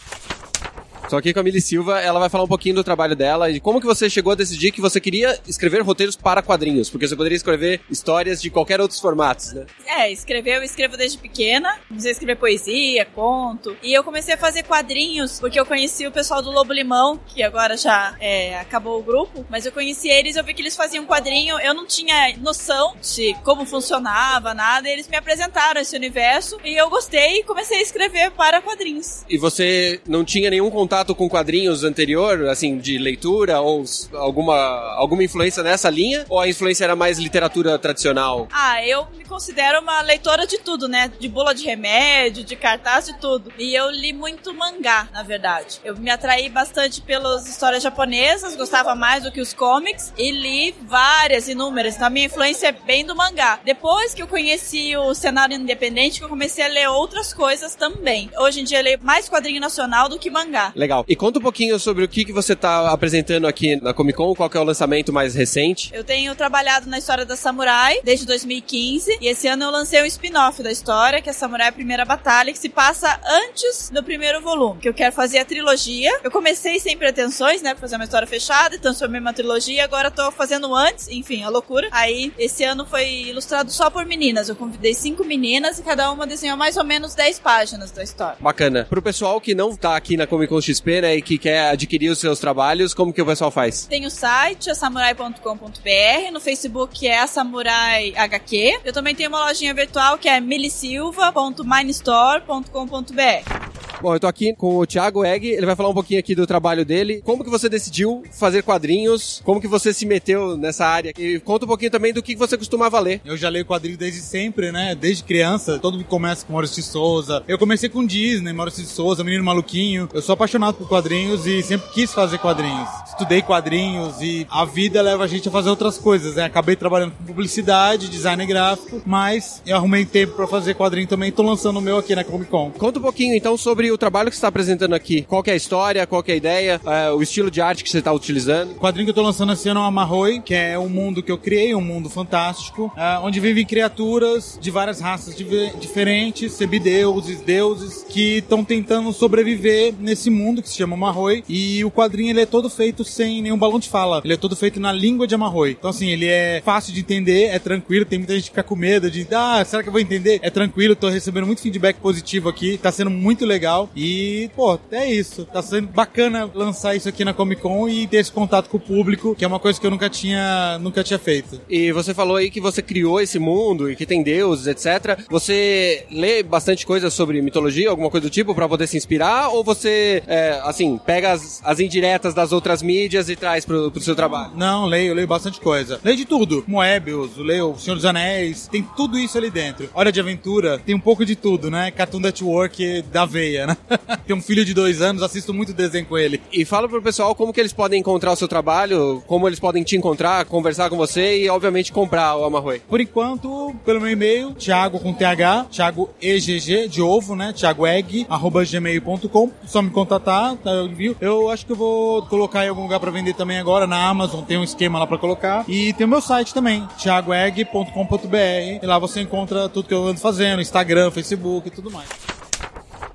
Estou aqui com a Mili Silva, ela vai falar um pouquinho do trabalho dela e como que você chegou a decidir que você queria escrever roteiros para quadrinhos, porque você poderia escrever histórias de qualquer outros formatos, né? É, escrever eu escrevo desde pequena, comecei a escrever poesia, conto, e eu comecei a fazer quadrinhos porque eu conheci o pessoal do Lobo Limão, que agora já é, acabou o grupo, mas eu conheci eles, eu vi que eles faziam quadrinho, eu não tinha noção de como funcionava, nada, e eles me apresentaram esse universo e eu gostei e comecei a escrever para quadrinhos. E você não tinha nenhum contato com quadrinhos anterior, assim, de leitura ou alguma, alguma influência nessa linha? Ou a influência era mais literatura tradicional? Ah, eu me considero uma leitora de tudo, né? De bula de remédio, de cartaz, de tudo. E eu li muito mangá, na verdade. Eu me atraí bastante pelas histórias japonesas, gostava mais do que os comics, e li várias, inúmeras. Então a minha influência é bem do mangá. Depois que eu conheci o cenário independente, que eu comecei a ler outras coisas também. Hoje em dia eu leio mais quadrinho nacional do que mangá. Legal. E conta um pouquinho sobre o que, que você está apresentando aqui na Comic Con, qual é o lançamento mais recente. Eu tenho trabalhado na história da Samurai desde 2015 e esse ano eu lancei um spin-off da história, que é Samurai a Primeira Batalha, que se passa antes do primeiro volume, que eu quero fazer a trilogia. Eu comecei sem pretensões, né, pra fazer uma história fechada, e transformei uma trilogia, agora tô fazendo antes, enfim, a loucura. Aí, esse ano foi ilustrado só por meninas. Eu convidei cinco meninas e cada uma desenhou mais ou menos 10 páginas da história. Bacana. Pro pessoal que não tá aqui na Comic Con XP, né, e que quer adquirir os seus trabalhos, como que o pessoal faz? Tem o site, é samurai.com.br, no Facebook é Samurai HQ. Eu também tenho uma lojinha virtual que é milisilva.minestore.com.br. Bom, eu tô aqui com o Thiago Egg, ele vai falar um pouquinho aqui do trabalho dele. Como que você decidiu fazer quadrinhos? Como que você se meteu nessa área? E conta um pouquinho também do que você costumava ler. Eu já leio quadrinhos desde sempre, né? Desde criança. Todo mundo começa com Maurício de Souza. Eu comecei com Disney, Maurício de Souza, Menino Maluquinho. Eu sou apaixonado por quadrinhos e sempre quis fazer quadrinhos. Estudei quadrinhos e a vida leva a gente a fazer outras coisas, né? Acabei trabalhando com publicidade, design gráfico, mas eu arrumei tempo para fazer quadrinho também. Tô lançando o meu aqui na Comic Con. Conta um pouquinho então sobre o trabalho que você está apresentando aqui. Qual é a história, qual é a ideia, é, o estilo de arte que você está utilizando? O quadrinho que eu tô lançando esse ano é o Amarroi, que é um mundo que eu criei, um mundo fantástico, é, onde vivem criaturas de várias raças diferentes, semideuses, deuses, que estão tentando sobreviver nesse mundo que se chama Amarroi. E o quadrinho ele é todo feito sem nenhum balão de fala. Ele é todo feito na língua de Amarroi. Então, assim, ele é fácil de entender, é tranquilo. Tem muita gente que fica com medo de, ah, será que eu vou entender? É tranquilo, tô recebendo muito feedback positivo aqui, tá sendo muito legal. E e, pô, é isso. Tá sendo bacana lançar isso aqui na Comic Con e ter esse contato com o público, que é uma coisa que eu nunca tinha, nunca tinha feito. E você falou aí que você criou esse mundo e que tem deuses, etc. Você lê bastante coisa sobre mitologia, alguma coisa do tipo, para poder se inspirar? Ou você, é, assim, pega as, as, indiretas das outras mídias e traz pro, pro seu trabalho? Não, leio, leio bastante coisa. Leio de tudo. Moebius, leio O Senhor dos Anéis, tem tudo isso ali dentro. Hora de Aventura, tem um pouco de tudo, né? Cartoon Network da veia, né? Tenho um filho de dois anos, assisto muito desenho com ele. E fala pro pessoal como que eles podem encontrar o seu trabalho, como eles podem te encontrar, conversar com você e, obviamente, comprar o Amarroi. Por enquanto, pelo meu e-mail, thiago com th, thiago egg, de ovo, né? thiagoegg, arroba gmail.com. Só me contatar, tá? Eu envio. Eu acho que eu vou colocar em algum lugar pra vender também agora, na Amazon, tem um esquema lá pra colocar. E tem o meu site também, thiagoegg.com.br. E lá você encontra tudo que eu ando fazendo, Instagram, Facebook e tudo mais.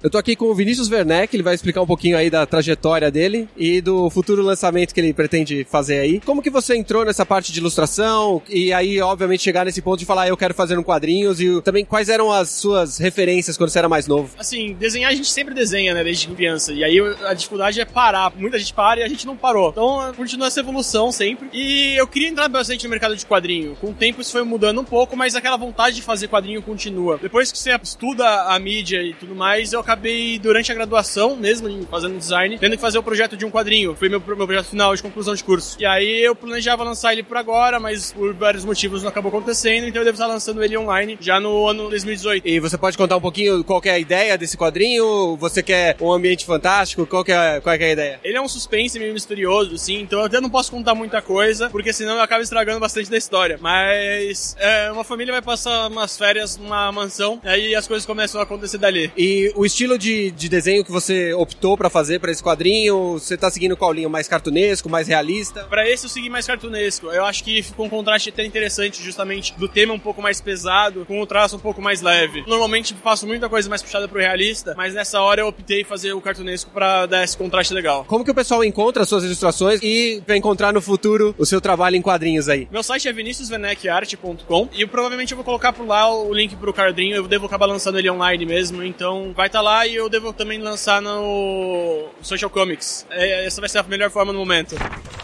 Eu tô aqui com o Vinícius Werneck, ele vai explicar um pouquinho aí da trajetória dele e do futuro lançamento que ele pretende fazer aí. Como que você entrou nessa parte de ilustração e aí, obviamente, chegar nesse ponto de falar, "Ah, eu quero fazer um quadrinhos e também quais eram as suas referências quando você era mais novo? Assim, desenhar a gente sempre desenha, né, desde criança. E aí a dificuldade é parar. Muita gente para e a gente não parou. Então continua essa evolução sempre. E eu queria entrar bastante no mercado de quadrinho. Com o tempo isso foi mudando um pouco, mas aquela vontade de fazer quadrinho continua. Depois que você estuda a mídia e tudo mais, eu acabei durante a graduação, mesmo fazendo design, tendo que fazer o projeto de um quadrinho. Foi meu, meu projeto final de conclusão de curso. E aí eu planejava lançar ele por agora, mas por vários motivos não acabou acontecendo, então eu devo estar lançando ele online já no ano 2018. E você pode contar um pouquinho qual é a ideia desse quadrinho? Você quer um ambiente fantástico? Qual é, qual é a ideia? Ele é um suspense meio misterioso, assim, então eu até não posso contar muita coisa, porque senão eu acabo estragando bastante da história. Mas é, uma família vai passar umas férias numa mansão, aí as coisas começam a acontecer dali. E o estilo de, de desenho que você optou pra fazer pra esse quadrinho, você tá seguindo qual linha? Mais cartunesco, mais realista? Pra esse eu segui mais cartunesco. Eu acho que ficou um contraste até interessante, justamente do tema um pouco mais pesado, com o traço um pouco mais leve. Normalmente faço muita coisa mais puxada pro realista, mas nessa hora eu optei fazer o cartunesco pra dar esse contraste legal. Como que o pessoal encontra as suas ilustrações e pra encontrar no futuro o seu trabalho em quadrinhos aí? Meu site é viniciusvenecart.com e eu provavelmente eu vou colocar por lá o link pro quadrinho. Eu devo acabar lançando ele online mesmo, então vai estar lá e eu devo também lançar no Social Comics. É, essa vai ser a melhor forma no momento.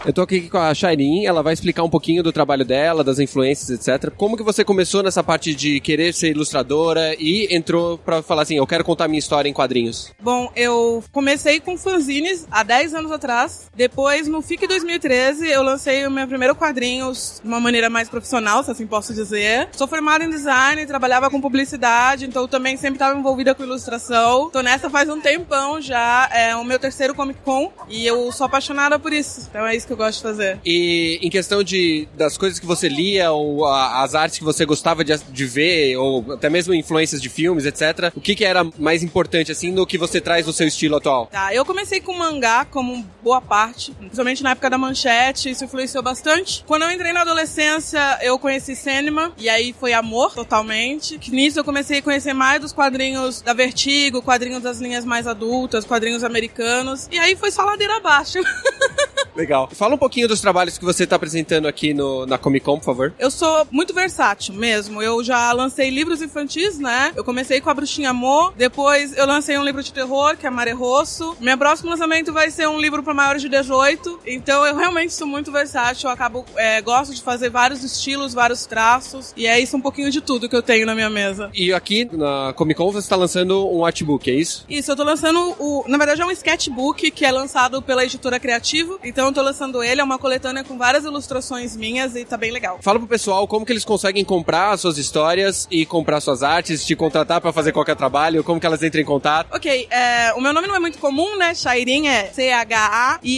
Eu tô aqui com a Shairin, ela vai explicar um pouquinho do trabalho dela, das influências, etc. Como que você começou nessa parte de querer ser ilustradora e entrou pra falar assim, eu quero contar minha história em quadrinhos? Bom, eu comecei com fanzines há 10 anos atrás. Depois, no FIC 2013, eu lancei o meu primeiro quadrinho de uma maneira mais profissional, se assim posso dizer. Sou formada em design, trabalhava com publicidade, então eu também sempre estava envolvida com ilustração. Tô nessa faz um tempão já, é o meu terceiro Comic Con e eu sou apaixonada por isso. Então é isso que eu gosto de fazer. E em questão de das coisas que você lia ou a- as artes que você gostava de, de ver ou até mesmo influências de filmes, etc. O que que era mais importante assim do que você traz no seu estilo atual? Tá, eu comecei com mangá como boa parte, principalmente na época da manchete, isso influenciou bastante. Quando eu entrei na adolescência, eu conheci cinema, e aí foi amor totalmente. Que nisso eu comecei a conhecer mais dos quadrinhos da Vertigo, quadrinhos das linhas mais adultas, quadrinhos americanos, e aí foi só ladeira abaixo. Legal. Fala um pouquinho dos trabalhos que você está apresentando aqui no, na Comic Con, por favor. Eu sou muito versátil mesmo. Eu já lancei livros infantis, né? Eu comecei com a Bruxinha Amor, depois eu lancei um livro de terror, que é Mare Rosso. Meu próximo lançamento vai ser um livro para maiores de 18. Então eu realmente sou muito versátil. Eu acabo, é, gosto de fazer vários estilos, vários traços. E é isso um pouquinho de tudo que eu tenho na minha mesa. E aqui na Comic Con você está lançando um artbook, é isso? Isso, eu tô lançando o. Na verdade, é um sketchbook que é lançado pela editora Criativo. Então eu tô lançando ele, é uma coletânea com várias ilustrações minhas e tá bem legal. Fala pro pessoal como que eles conseguem comprar as suas histórias e comprar suas artes, te contratar para fazer qualquer trabalho, como que elas entram em contato. Ok, é, o meu nome não é muito comum, né? Shairim é C-H-A-I-R-M.com.br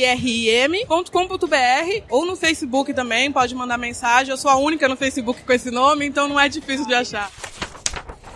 ou no Facebook também, pode mandar mensagem. Eu sou a única no Facebook com esse nome, então não é difícil de achar.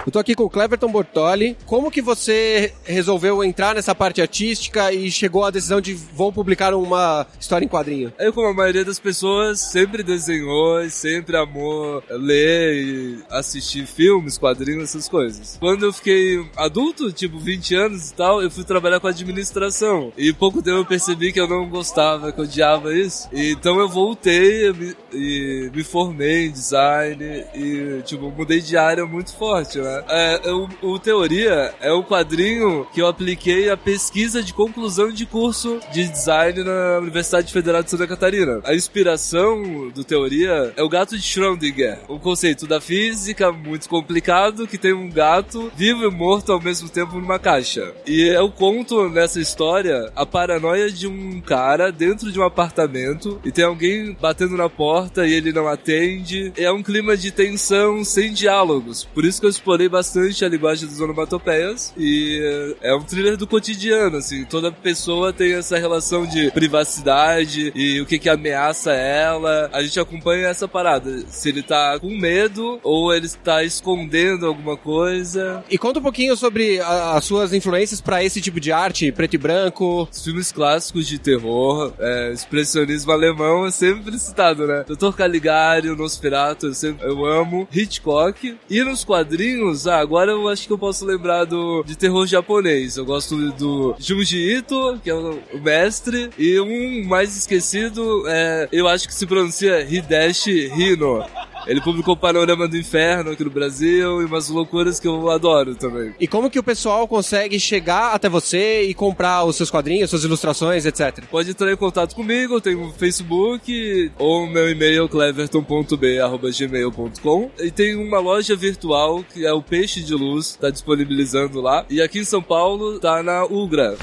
Eu tô aqui com o Cleverton Bortoli. Como que você resolveu entrar nessa parte artística e chegou à decisão de vou publicar uma história em quadrinho? Eu, como a maioria das pessoas, sempre desenhou sempre amou ler e assistir filmes, quadrinhos, essas coisas. Quando eu fiquei adulto, tipo 20 anos e tal, eu fui trabalhar com administração. E pouco tempo eu percebi que eu não gostava, que eu odiava isso. E então eu voltei e me formei em design e, tipo, mudei de área muito forte, né? É, o, o Teoria é um quadrinho que eu apliquei a pesquisa de conclusão de curso de design na Universidade Federal de Santa Catarina. A inspiração do Teoria é o gato de Schrödinger, um conceito da física muito complicado que tem um gato vivo e morto ao mesmo tempo numa caixa. E eu conto nessa história a paranoia de um cara dentro de um apartamento e tem alguém batendo na porta e ele não atende. É um clima de tensão sem diálogos. Por isso que eu explorei estudei bastante a linguagem das onomatopeias e é um thriller do cotidiano, assim. Toda pessoa tem essa relação de privacidade e o que que ameaça ela. A gente acompanha essa parada. Se ele tá com medo ou ele está escondendo alguma coisa. E conta um pouquinho sobre a- as suas influências pra esse tipo de arte, preto e branco. Os filmes clássicos de terror, é, expressionismo alemão é sempre citado, né? Dr. Caligari, o Nosferatu, eu, sempre, eu amo. Hitchcock. E nos quadrinhos, ah, agora eu acho que eu posso lembrar do, de terror japonês. Eu gosto do Junji Ito, que é o, mestre. E um mais esquecido, é, eu acho que se pronuncia Hideshi Hino. Ele publicou Panorama do Inferno aqui no Brasil e umas loucuras que eu adoro também. E como que o pessoal consegue chegar até você e comprar os seus quadrinhos, suas ilustrações, etc? Pode entrar em contato comigo, eu tenho o Facebook ou meu e-mail cleverton.b@gmail.com e tem uma loja virtual que é o Peixe de Luz, tá disponibilizando lá. E aqui em São Paulo tá na Ugra.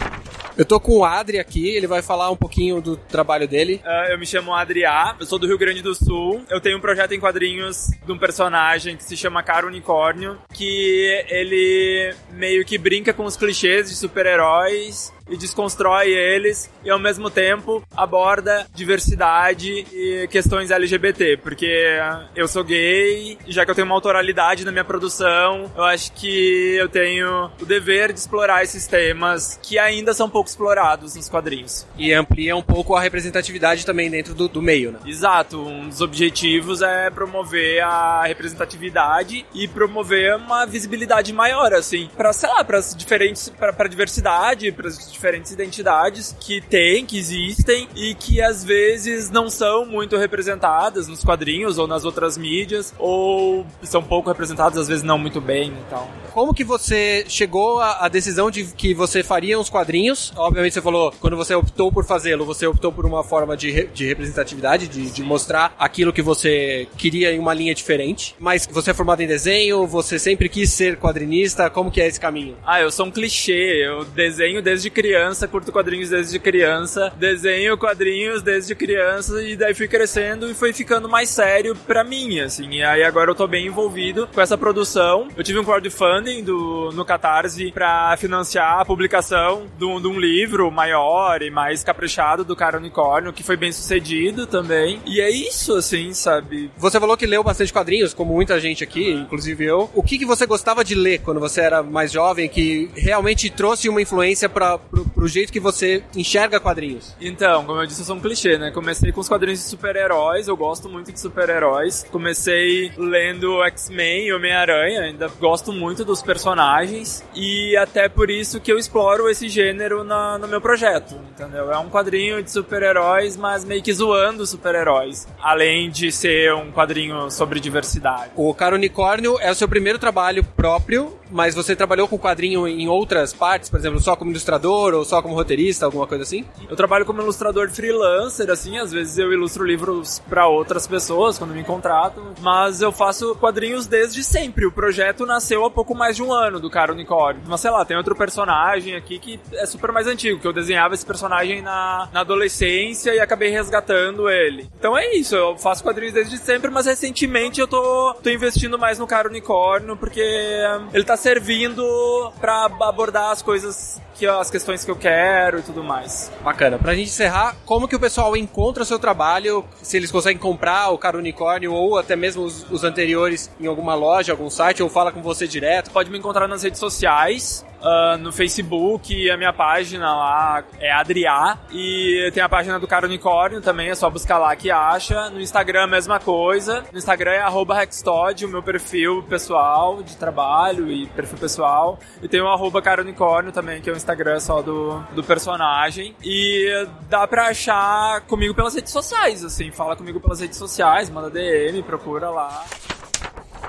Eu tô com o Adri aqui, ele vai falar um pouquinho do trabalho dele. Ah, eu me chamo Adriá, eu sou do Rio Grande do Sul. Eu tenho um projeto em quadrinhos de um personagem que se chama Caro Unicórnio, que ele meio que brinca com os clichês de super-heróis e desconstrói eles e ao mesmo tempo aborda diversidade e questões LGBT, porque eu sou gay e já que eu tenho uma autoralidade na minha produção, eu acho que eu tenho o dever de explorar esses temas que ainda são pouco explorados nos quadrinhos. E amplia um pouco a representatividade também dentro do, do meio, né? Exato, um dos objetivos é promover a representatividade e promover uma visibilidade maior, assim, para sei lá, para diferentes, para diversidade, para diferentes identidades que tem, que existem e que às vezes não são muito representadas nos quadrinhos ou nas outras mídias ou são pouco representadas, às vezes não muito bem e tal. Como que você chegou à à decisão de que você faria uns quadrinhos? Obviamente você falou, quando você optou por fazê-lo, você optou por uma forma de, re- de representatividade, de, de mostrar aquilo que você queria em uma linha diferente. Mas você é formado em desenho, você sempre quis ser quadrinista, como que é esse caminho? Ah, eu sou um clichê. Eu desenho desde criança, curto quadrinhos desde criança, desenho quadrinhos desde criança e daí fui crescendo e foi ficando mais sério pra mim, assim. E aí agora eu tô bem envolvido com essa produção. Eu tive um crowdfunding do, no Catarse pra financiar a publicação de um, de um livro maior e mais caprichado do Cara Unicórnio, que foi bem sucedido também. E é isso, assim, sabe? Você falou que leu bastante quadrinhos, como muita gente aqui, inclusive eu. O que, que você gostava de ler quando você era mais jovem, que realmente trouxe uma influência para pro, pro jeito que você enxerga quadrinhos? Então, como eu disse, eu sou um clichê, né? Comecei com os quadrinhos de super-heróis, eu gosto muito de super-heróis. Comecei lendo X-Men e Homem-Aranha, ainda gosto muito dos personagens. E até por isso que eu exploro esse gênero na- no meu projeto, entendeu? É um quadrinho de super-heróis, mas meio que zoando super-heróis. Além de ser um quadrinho sobre diversidade. O Caro Unicórnio é o seu primeiro trabalho próprio, mas você trabalhou com quadrinho em outras partes, por exemplo, só como ilustrador ou só como roteirista, alguma coisa assim? Eu trabalho como ilustrador freelancer, assim, às vezes eu ilustro livros pra outras pessoas quando me contratam, mas eu faço quadrinhos desde sempre. O projeto nasceu há pouco mais de um ano do Cara Unicórnio. Mas sei lá, tem outro personagem aqui que é super mais antigo, que eu desenhava esse personagem na, na adolescência e acabei resgatando ele. Então é isso, eu faço quadrinhos desde sempre, mas recentemente eu tô, tô investindo mais no Cara Unicórnio porque hum, ele tá servindo pra abordar as coisas que as questões que eu quero e tudo mais. Bacana. Pra gente encerrar, como que o pessoal encontra o seu trabalho? Se eles conseguem comprar o Caro Unicórnio ou até mesmo os, os anteriores em alguma loja, algum site, ou fala com você direto? Pode me encontrar nas redes sociais, ah, no Facebook, a minha página lá é Adriá, e tem a página do Cara Unicórnio também, é só buscar lá que acha. No Instagram, a mesma coisa. No Instagram é arroba Hextod, o meu perfil pessoal de trabalho e perfil pessoal. E tem o arroba Cara Unicórnio também, que é o Instagram só do, do personagem. E dá pra achar comigo pelas redes sociais, assim, fala comigo pelas redes sociais, manda DM, procura lá.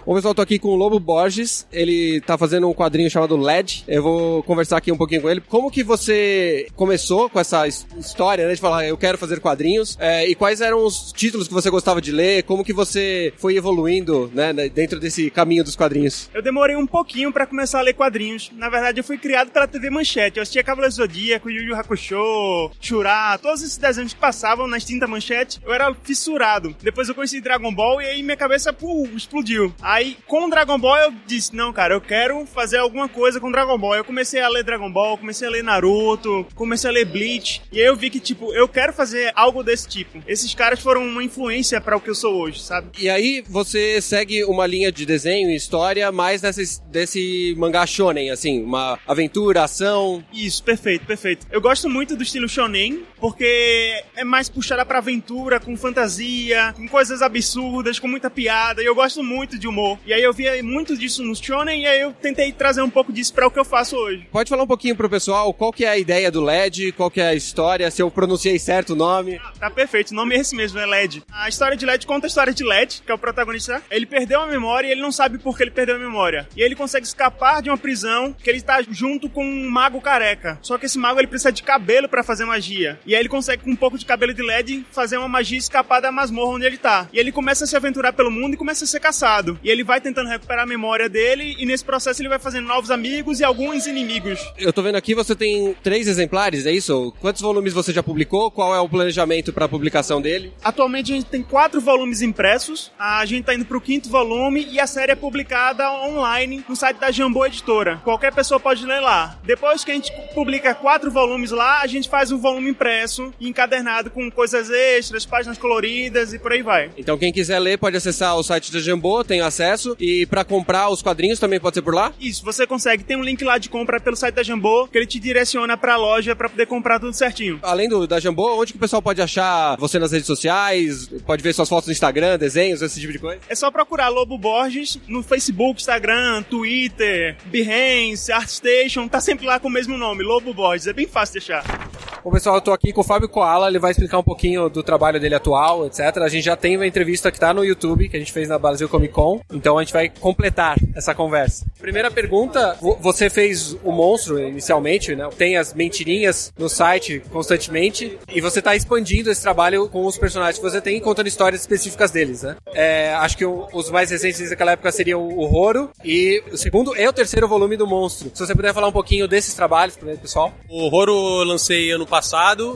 Bom, pessoal, tô aqui com o Lobo Borges. Ele tá fazendo um quadrinho chamado LED. Eu vou conversar aqui um pouquinho com ele. Como que você começou com essa his- história, né? De falar, eu quero fazer quadrinhos. É, e quais eram os títulos que você gostava de ler? Como que você foi evoluindo, né? né, Dentro desse caminho dos quadrinhos? Eu demorei um pouquinho pra começar a ler quadrinhos. Na verdade, eu fui criado pela TV Manchete. Eu assistia Cavaleiro Zodíaco, Yu Yu Hakusho, Shura, todos esses desenhos que passavam na extinta Manchete. Eu era fissurado. Depois eu conheci Dragon Ball e aí minha cabeça pô, explodiu. Aí, com Dragon Ball, eu disse, não, cara, eu quero fazer alguma coisa com Dragon Ball. Eu comecei a ler Dragon Ball, comecei a ler Naruto, comecei a ler Bleach, e aí eu vi que, tipo, eu quero fazer algo desse tipo. Esses caras foram uma influência para o que eu sou hoje, sabe? E aí você segue uma linha de desenho e história mais desse, desse mangá shonen, assim, uma aventura, ação. Isso, perfeito, perfeito. Eu gosto muito do estilo shonen, porque é mais puxada pra aventura, com fantasia, com coisas absurdas, com muita piada, e eu gosto muito de humor. E aí eu via muito disso no shonen, e aí eu tentei trazer um pouco disso para o que eu faço hoje. Pode falar um pouquinho pro pessoal qual que é a ideia do LED, qual que é a história, se eu pronunciei certo o nome. Tá perfeito, o nome é esse mesmo, é LED. A história de LED conta a história de LED, que é o protagonista. Ele perdeu a memória e ele não sabe por que ele perdeu a memória. E ele consegue escapar de uma prisão que ele tá junto com um mago careca. Só que esse mago ele precisa de cabelo para fazer magia. E aí ele consegue com um pouco de cabelo de LED fazer uma magia e escapar da masmorra onde ele tá. E ele começa a se aventurar pelo mundo e começa a ser caçado. E ele vai tentando recuperar a memória dele e nesse processo ele vai fazendo novos amigos e alguns inimigos. Eu tô vendo aqui, você tem três exemplares, é isso? Quantos volumes você já publicou? Qual é o planejamento para a publicação dele? Atualmente a gente tem quatro volumes impressos, a gente tá indo pro quinto volume e a série é publicada online no site da Jambô Editora. Qualquer pessoa pode ler lá. Depois que a gente publica quatro volumes lá, a gente faz um volume impresso e encadernado com coisas extras, páginas coloridas e por aí vai. Então quem quiser ler pode acessar o site da Jambô, tem acesso. E para comprar os quadrinhos também pode ser por lá? Isso, você consegue. Tem um link lá de compra pelo site da Jambô que ele te direciona pra loja para poder comprar tudo certinho. Além do da Jambô, onde que o pessoal pode achar você nas redes sociais? Pode ver suas fotos no Instagram, desenhos, esse tipo de coisa? É só procurar Lobo Borges no Facebook, Instagram, Twitter, Behance, ArtStation, tá sempre lá com o mesmo nome, Lobo Borges. É bem fácil de achar. Bom, pessoal, eu tô aqui com o Fábio Koala, ele vai explicar um pouquinho do trabalho dele atual, etc. A gente já tem uma entrevista que tá no YouTube, que a gente fez na Brasil Comic Con, então a gente vai completar essa conversa. Primeira pergunta, vo- você fez o monstro inicialmente, né? Tem as mentirinhas no site constantemente, e você tá expandindo esse trabalho com os personagens que você tem, contando histórias específicas deles, né? É, acho que o- os mais recentes daquela época seriam o Roro, e o segundo e o terceiro volume do monstro. Se você puder falar um pouquinho desses trabalhos pra pessoal. O Roro lancei ano passado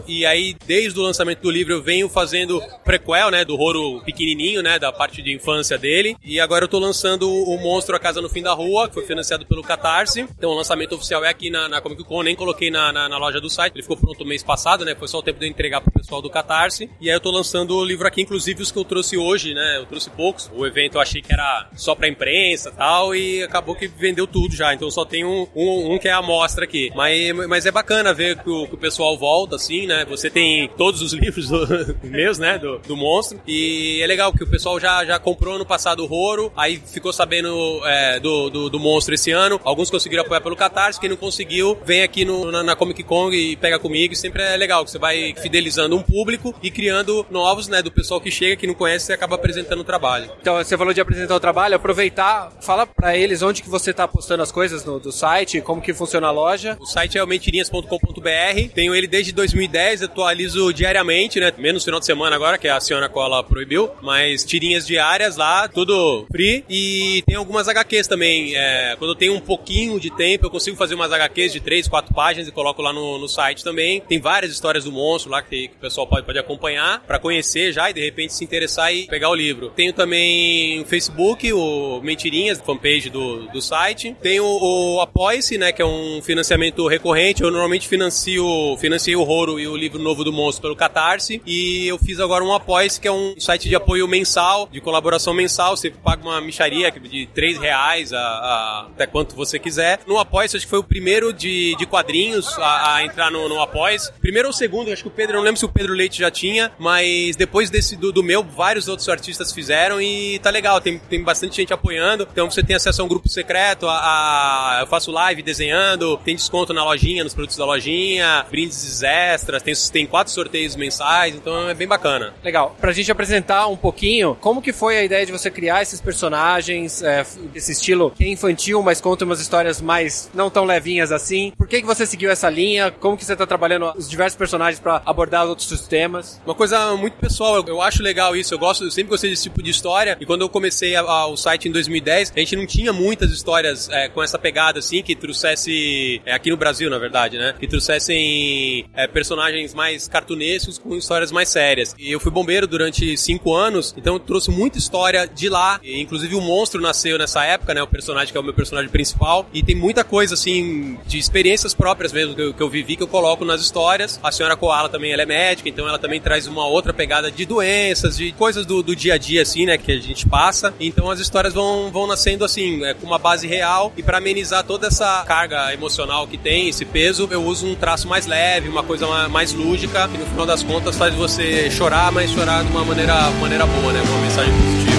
e aí desde o lançamento do livro eu venho fazendo prequel, né, do Roro pequenininho, né, da parte de infância dele. E agora eu tô lançando o Monstro A Casa no Fim da Rua, que foi financiado pelo Catarse. Então o lançamento oficial é aqui na, na Comic Con, nem coloquei na, na, na loja do site, ele ficou pronto mês passado, né, foi só o tempo de eu entregar pro pessoal do Catarse. E aí eu tô lançando o livro aqui, inclusive os que eu trouxe hoje, né, eu trouxe poucos. O evento eu achei que era só pra imprensa e tal, e acabou que vendeu tudo já. Então só tem um, um, um que é a amostra aqui. Mas, mas é bacana ver que o, que o pessoal volta, assim, né? Você tem todos os livros do, meus, né? Do, do monstro. E é legal que o pessoal já, já comprou no passado o Roro, aí ficou sabendo é, do, do, do monstro esse ano. Alguns conseguiram apoiar pelo Catarse, quem não conseguiu, vem aqui no, na, na Comic Con e pega comigo. E sempre é legal, que você vai fidelizando um público e criando novos, né? Do pessoal que chega, que não conhece, você acaba apresentando o trabalho. Então, você falou de apresentar o trabalho, aproveitar, fala pra eles onde que você tá postando as coisas no, do site, como que funciona a loja. O site é o mentirinhas.com.br. Tenho ele desde 2010, atualizo diariamente, né? Menos final de semana agora, que a senhora Cola proibiu. Mas tirinhas diárias lá, tudo free. E tem algumas HQs também. É, quando eu tenho um pouquinho de tempo, eu consigo fazer umas HQs de 3, 4 páginas e coloco lá no, no site também. Tem várias histórias do monstro lá que, que o pessoal pode, pode acompanhar pra conhecer já e de repente se interessar e pegar o livro. Tenho também o Facebook, o Mentirinhas, fanpage do, do site. Tenho o Apoia-se, né? Que é um financiamento recorrente. Eu normalmente financio, financiei o Roro e o livro novo do monstro pelo Catarse. E eu fiz agora um Apoia-se, que é um site de apoio mensal, de colaboração mensal. Você paga uma micharia de 3 reais a, a- até quanto você quiser. No Apoia-se, acho que foi o primeiro de, de quadrinhos a, a entrar no, no Apoia-se. Primeiro ou segundo, acho que o Pedro, não lembro se o Pedro Leite já tinha, mas depois desse do, do meu, vários outros artistas fizeram e tá legal, tem, tem bastante gente apoiando. Então você tem acesso a um grupo secreto, a, a- eu faço live desenhando, tem desconto na lojinha, nos produtos da lojinha, brindes extras, tem, tem quatro sorteios mensais, então é bem bacana. Legal. Pra gente apresentar um pouquinho, como que foi a ideia de você criar esses personagens, é, esse estilo que é infantil, mas conta umas histórias mais não tão levinhas assim? Por que, que você seguiu essa linha? Como que você tá trabalhando os diversos personagens pra abordar os outros temas? Uma coisa muito pessoal, eu, eu acho legal isso, eu gosto, eu sempre gostei desse tipo de história, e quando eu comecei a- a- o site em 2010, a gente não tinha muitas histórias é, com essa pegada assim, que trouxesse, é, aqui no Brasil na verdade, né, que trouxessem é, personagens mais cartunescos com histórias mais sérias. E eu fui bombeiro durante cinco anos, então eu trouxe muita história de lá. E, inclusive o monstro nasceu nessa época, né? O personagem que é o meu personagem principal. E tem muita coisa, assim, de experiências próprias mesmo que eu, que eu vivi, que eu coloco nas histórias. A senhora Koala também, ela é médica, então ela também traz uma outra pegada de doenças, de coisas do, do dia a dia, assim, né? Que a gente passa. Então as histórias vão, vão nascendo, assim, é, com uma base real. E para amenizar toda essa carga emocional que tem, esse peso, eu uso um traço mais leve, uma coisa ma- mais lúdica, que no final das contas faz você chorar, mas chorar de uma maneira, maneira boa, né? Uma mensagem positiva.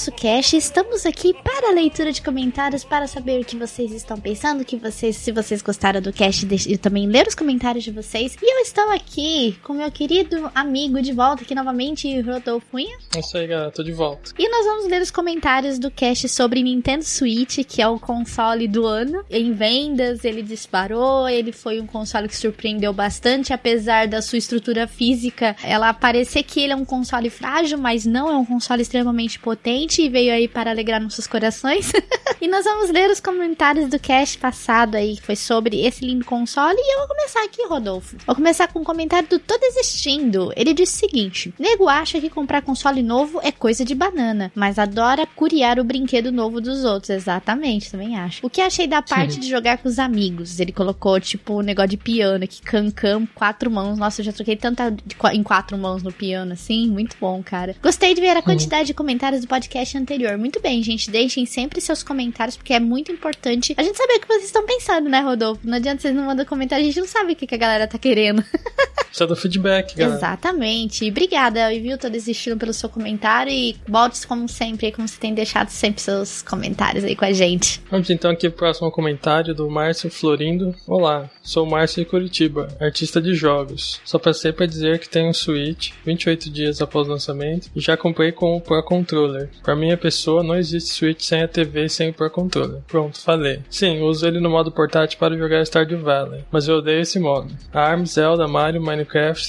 Nosso cast. Estamos aqui para a leitura de comentários, para saber o que vocês estão pensando, que vocês, se vocês gostaram do cast, deixe- e também ler os comentários de vocês. E eu estou aqui com meu querido amigo de volta aqui novamente, Rodolfo Cunha. É isso aí, galera, tô de volta. E nós vamos ler os comentários do cast sobre Nintendo Switch, que é o console do ano. Em vendas, ele disparou, ele foi um console que surpreendeu bastante, apesar da sua estrutura física, ela parecer que ele é um console frágil, mas não é um console extremamente potente e veio aí para alegrar nossos corações. e nós vamos ler os comentários do cast passado aí, que foi sobre esse lindo console. E eu vou começar aqui, Rodolfo. Vou começar com um comentário do Tô Desistindo. Ele disse o seguinte: Nego acha que comprar console novo é coisa de banana, mas adora curiar o brinquedo novo dos outros. Exatamente, também acho. O que achei da parte de jogar com os amigos? Ele colocou, tipo, o negócio de piano aqui, cancam, quatro mãos. Nossa, eu já troquei tanta em quatro mãos no piano, assim. Muito bom, cara. Gostei de ver a quantidade de comentários do podcast anterior. Muito bem, gente. Deixem sempre seus comentários, porque é muito importante a gente saber o que vocês estão pensando, né, Rodolfo? Não adianta vocês não mandam comentário, a gente não sabe o que, que a galera tá querendo. Precisa do feedback, galera. Exatamente. E Obrigada, viu? Tô desistindo pelo seu comentário e volte como sempre, como você tem deixado sempre seus comentários aí com a gente. Vamos então aqui pro próximo comentário do Márcio Florindo. Olá, sou o Márcio de Curitiba, artista de jogos. Só passei para dizer que tenho um Switch 28 dias após o lançamento e já comprei com o Pro Controller. Para minha pessoa, não existe Switch sem a TV e sem o Pro Controller. Pronto, falei. Sim, uso ele no modo portátil para jogar Stardew Valley, mas eu odeio esse modo. ARMS, Zelda, Mario, Minecraft,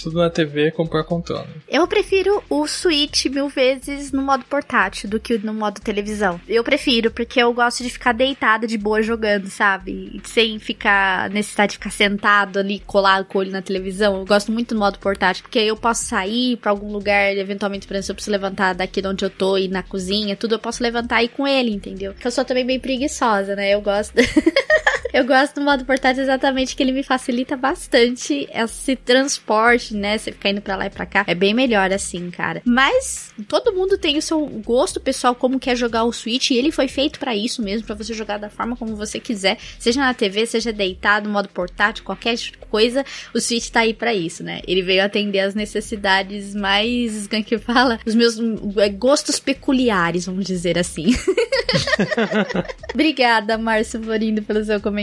tudo na TV com o Pro Controller. Eu prefiro o Switch mil vezes no modo portátil do que no modo televisão. Eu prefiro, porque eu gosto de ficar deitada de boa jogando, sabe? Sem ficar necessidade de ficar sentado ali, colado com o olho na televisão. Eu gosto muito do modo portátil, porque aí eu posso sair pra algum lugar, eventualmente, por exemplo, se eu preciso levantar daqui de onde eu tô e na cozinha, tudo eu posso levantar e ir com ele, entendeu? Porque eu sou também bem preguiçosa, né? Eu gosto. Eu gosto do modo portátil exatamente que ele me facilita bastante esse transporte, né? Você ficar indo pra lá e pra cá. É bem melhor assim, cara. Mas todo mundo tem o seu gosto pessoal como quer jogar o Switch e ele foi feito pra isso mesmo, pra você jogar da forma como você quiser, seja na TV, seja deitado, modo portátil, qualquer coisa, o Switch tá aí pra isso, né? Ele veio atender as necessidades mais, como é que fala? Os meus é, gostos peculiares, vamos dizer assim. Obrigada, Márcio Florindo, pelo seu comentário.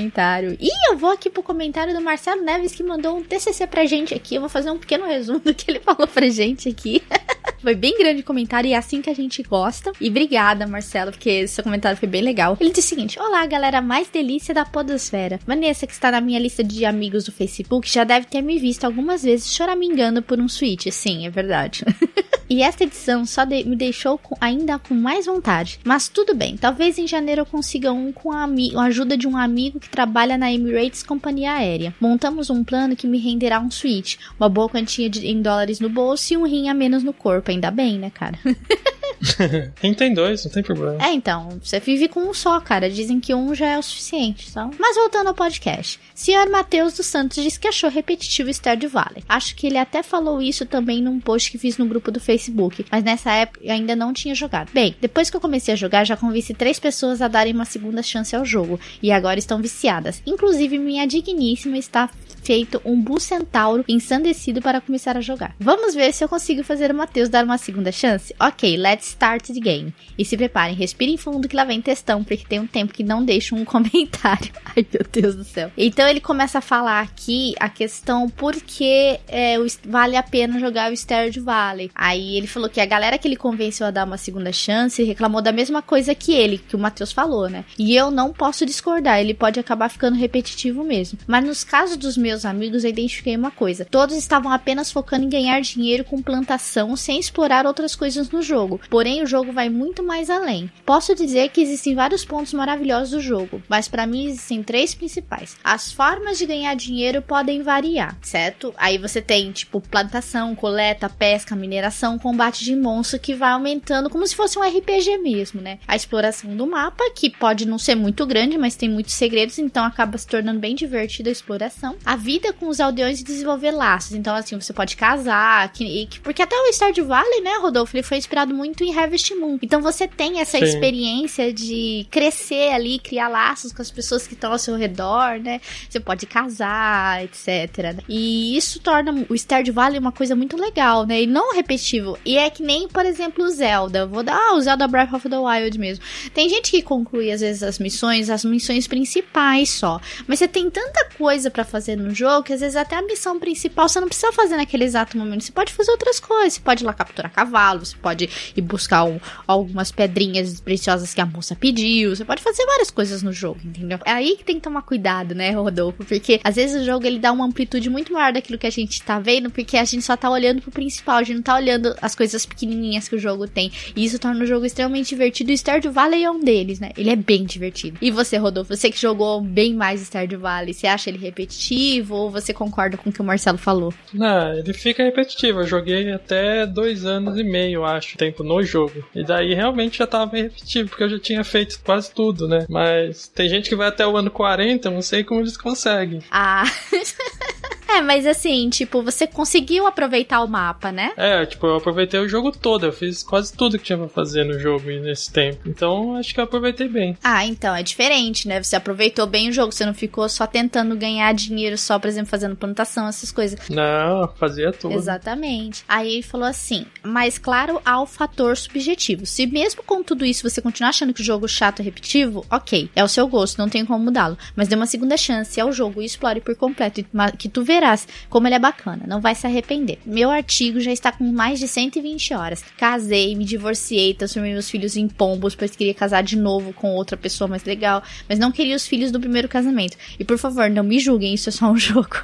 E eu vou aqui pro comentário do Marcelo Neves, que mandou um TCC pra gente aqui. Eu vou fazer um pequeno resumo do que ele falou pra gente aqui. Foi bem grande o comentário e é assim que a gente gosta. E obrigada, Marcelo, porque seu comentário foi bem legal. Ele disse o seguinte: Olá, galera mais delícia da Podosfera. Vanessa, que está na minha lista de amigos do Facebook, já deve ter me visto algumas vezes choramingando por um Switch. Sim, é verdade. E esta edição só de- me deixou com- ainda com mais vontade. Mas tudo bem, talvez em janeiro eu consiga um com a, a ajuda de um amigo que trabalha na Emirates Companhia Aérea. Montamos um plano que me renderá um Switch, uma boa quantia de, em dólares no bolso e um rim a menos no corpo. Ainda bem, né, cara? Quem tem dois, não tem problema. É, então, você vive com um só, cara. Dizem que um já é o suficiente, só. Mas voltando ao podcast. Senhor Matheus dos Santos disse que achou repetitivo Stardew Valley. Acho que ele até falou isso também num post que fiz no grupo do Facebook, mas nessa época eu ainda não tinha jogado. Bem, depois que eu comecei a jogar, já convenci três pessoas a darem uma segunda chance ao jogo, e agora estão viciadas. Inclusive, minha digníssima está feito um Bull Centauro ensandecido para começar a jogar. Vamos ver se eu consigo fazer o Matheus dar uma segunda chance? Ok, let's start the game. E se preparem, respirem fundo que lá vem textão, porque tem um tempo que não deixa um comentário. Ai, meu Deus do céu. Então ele começa a falar aqui a questão por que é, vale a pena jogar o Stardew Valley. Aí ele falou que a galera que ele convenceu a dar uma segunda chance reclamou da mesma coisa que ele, que o Matheus falou, né? E eu não posso discordar, ele pode acabar ficando repetitivo mesmo. Mas nos casos dos meus amigos, eu identifiquei uma coisa: todos estavam apenas focando em ganhar dinheiro com plantação sem explorar outras coisas no jogo. Porém, o jogo vai muito mais além. Posso dizer que existem vários pontos maravilhosos do jogo, mas para mim existem três principais. As formas de ganhar dinheiro podem variar, certo? Aí você tem tipo plantação, coleta, pesca, mineração, combate de monstro que vai aumentando como se fosse um RPG mesmo, né? A exploração do mapa, que pode não ser muito grande, mas tem muitos segredos, então acaba se tornando bem divertida a exploração. A vida com os aldeões e desenvolver laços. Então, assim, você pode casar, que, que- porque até o Stardew Valley, né, Rodolfo, ele foi inspirado muito em Harvest Moon. Então você tem essa Sim. experiência de crescer ali, criar laços com as pessoas que estão ao seu redor, né? Você pode casar, etc. E isso torna o Stardew Valley uma coisa muito legal, né? E não repetitivo. E é que nem, por exemplo, o Zelda. Vou dar ah, o Zelda Breath of the Wild mesmo. Tem gente que conclui, às vezes, as missões, as missões principais só. Mas você tem tanta coisa pra fazer no jogo que às vezes até a missão principal você não precisa fazer naquele exato momento. Você pode fazer outras coisas. Você pode ir lá capturar cavalo, você pode ir buscar um- algumas pedrinhas preciosas que a moça pediu. Você pode fazer várias coisas no jogo, entendeu? É aí que tem que tomar cuidado, né, Rodolfo? Porque às vezes o jogo ele dá uma amplitude muito maior daquilo que a gente tá vendo, porque a gente só tá olhando pro principal, a gente não tá olhando as coisas pequenininhas que o jogo tem. E isso torna o jogo extremamente divertido. E Stardew Valley é um deles, né? Ele é bem divertido. E você, Rodolfo, você que jogou bem mais Stardew Valley, você acha ele repetitivo ou você concorda com o que o Marcelo falou? Não, ele fica repetitivo. Eu joguei até dois anos e meio, acho, tempo no jogo. E daí realmente já tava bem repetitivo, porque eu já tinha feito quase tudo, né? Mas tem gente que vai até o ano 40, eu não sei como eles conseguem. Ah. é, mas assim, tipo, você conseguiu aproveitar o mapa, né? É, tipo, eu aproveitei o jogo todo, eu fiz quase tudo que tinha pra fazer no jogo nesse tempo. Então, acho que eu aproveitei bem. Ah, então é diferente, né? Você aproveitou bem o jogo, você não ficou só tentando ganhar dinheiro só, por exemplo, fazendo plantação, essas coisas. Não, fazia tudo. Exatamente. Aí ele falou assim: mas claro, há o fator subjetivo. Se mesmo com tudo isso você continuar achando que o jogo chato é repetitivo, ok, é o seu gosto, não tem como mudá-lo. Mas dê uma segunda chance ao jogo e explore por completo, e que tu verás como ele é bacana, não vai se arrepender. Meu artigo já está com mais de 120 horas. Casei, me divorciei, transformei meus filhos em pombos, pois queria casar de novo com outra pessoa mais legal, mas não queria os filhos do primeiro casamento. E por favor, não me julguem, isso é só um jogo.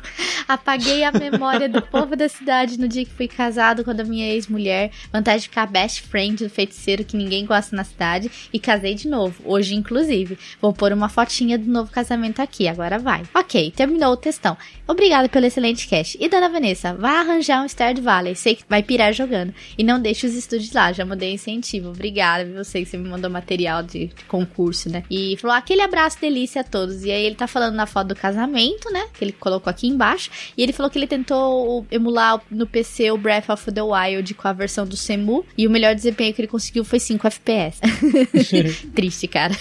Apaguei a memória do povo da cidade no dia que fui casado com a minha ex-mulher. Vantagem de ficar best friend do feiticeiro que ninguém gosta na cidade. E casei de novo, hoje inclusive. Vou pôr uma fotinha do novo casamento aqui, agora vai. Ok, terminou o textão. Obrigado pelo excelente cast. E dona Vanessa, vai arranjar um Stardew Valley. Sei que vai pirar jogando. E não deixe os estúdios lá, já mandei incentivo. Obrigada, viu? Sei que você me mandou material de, de concurso, né? E falou aquele abraço delícia a todos. E aí ele tá falando na foto do casamento, né? Que ele colocou aqui embaixo. E ele falou que ele tentou emular no PC o Breath of the Wild com a versão do Semu. E o melhor desempenho que ele conseguiu foi 5 FPS. Triste, cara.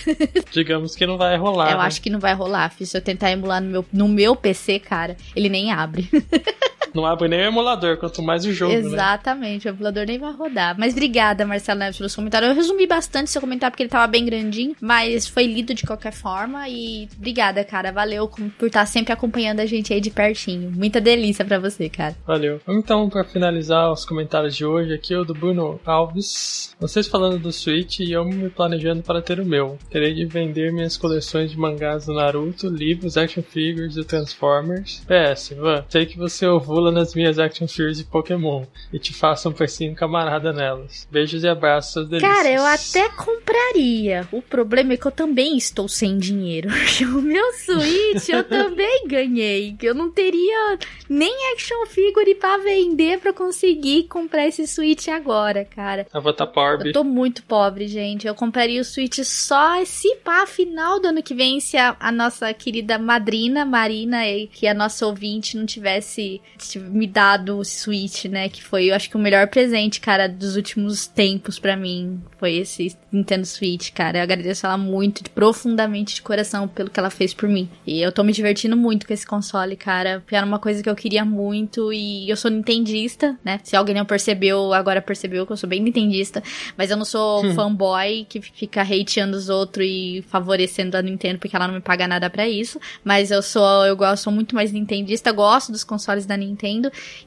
Digamos que não vai rolar. Eu né? acho que não vai rolar. Se eu tentar emular no meu, no meu PC, cara, ele nem abre. Não abre nem o emulador, quanto mais o jogo, né? Exatamente, o emulador nem vai rodar. Mas obrigada, Marcelo Neves, pelos comentários. Eu resumi bastante seu comentário porque ele tava bem grandinho, mas foi lido de qualquer forma. E obrigada, cara. Valeu por estar sempre acompanhando a gente aí de pertinho. Muita delícia pra você, cara. Valeu. Então, pra finalizar os comentários de hoje, aqui é o do Bruno Alves. Vocês falando do Switch e eu me planejando para ter o meu. Terei de vender minhas coleções de mangás do Naruto, livros, action figures e Transformers. PS, Van, sei que você ovula nas minhas action figures de Pokémon e te faça um precinho camarada nelas. Beijos e abraços, delícias. Cara, eu até compraria. O problema é que eu também estou sem dinheiro. O meu Switch eu também ganhei. Eu não teria nem action figure pra vender pra conseguir comprar esse Switch agora, cara. Eu vou estar pobre. Eu tô muito pobre, gente. Eu compraria o Switch só se pá, final do ano que vem, se a, a nossa querida madrina, Marina, que é a nossa ouvinte, não tivesse tivesse me dado o Switch, né? Que foi, eu acho que o melhor presente, cara, dos últimos tempos pra mim. Foi esse Nintendo Switch, cara. Eu agradeço ela muito, profundamente de coração, pelo que ela fez por mim. E eu tô me divertindo muito com esse console, cara. Era uma coisa que eu queria muito e eu sou nintendista, né? Se alguém não percebeu, agora percebeu que eu sou bem nintendista. Mas eu não sou Hum. fanboy que fica hateando os outros e favorecendo a Nintendo porque ela não me paga nada pra isso. Mas eu sou, eu gosto, sou muito mais nintendista, gosto dos consoles da Nintendo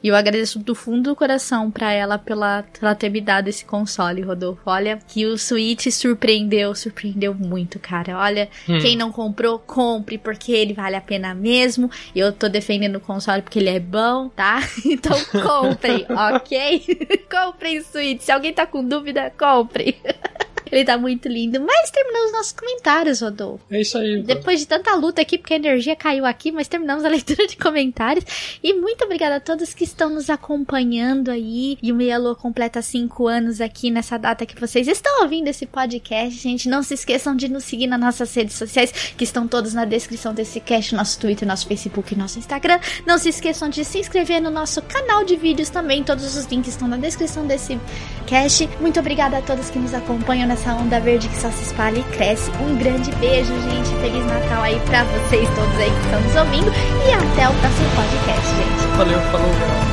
e eu agradeço do fundo do coração pra ela pela, pela ter me dado esse console, Rodolfo. Olha que o Switch surpreendeu, surpreendeu muito, cara. Olha, Hum. quem não comprou, compre porque ele vale a pena mesmo. Eu tô defendendo o console porque ele é bom, tá? Então comprem, ok? comprem o Switch. Se alguém tá com dúvida, compre. Ele tá muito lindo. Mas terminamos nossos comentários, Rodolfo. É isso aí. Depois de tanta luta aqui, porque a energia caiu aqui, mas terminamos a leitura de comentários. E muito obrigada a todos que estão nos acompanhando aí. E o Meia Lua completa cinco anos aqui nessa data que vocês estão ouvindo esse podcast, gente. Não se esqueçam de nos seguir nas nossas redes sociais, que estão todas na descrição desse cast, nosso Twitter, nosso Facebook e nosso Instagram. Não se esqueçam de se inscrever no nosso canal de vídeos também. Todos os links estão na descrição desse cast. Muito obrigada a todos que nos acompanham nessa onda verde que só se espalha e cresce. Um grande beijo, gente. Feliz Natal aí pra vocês todos aí que estão nos ouvindo. E até o próximo podcast, gente. Valeu, falou.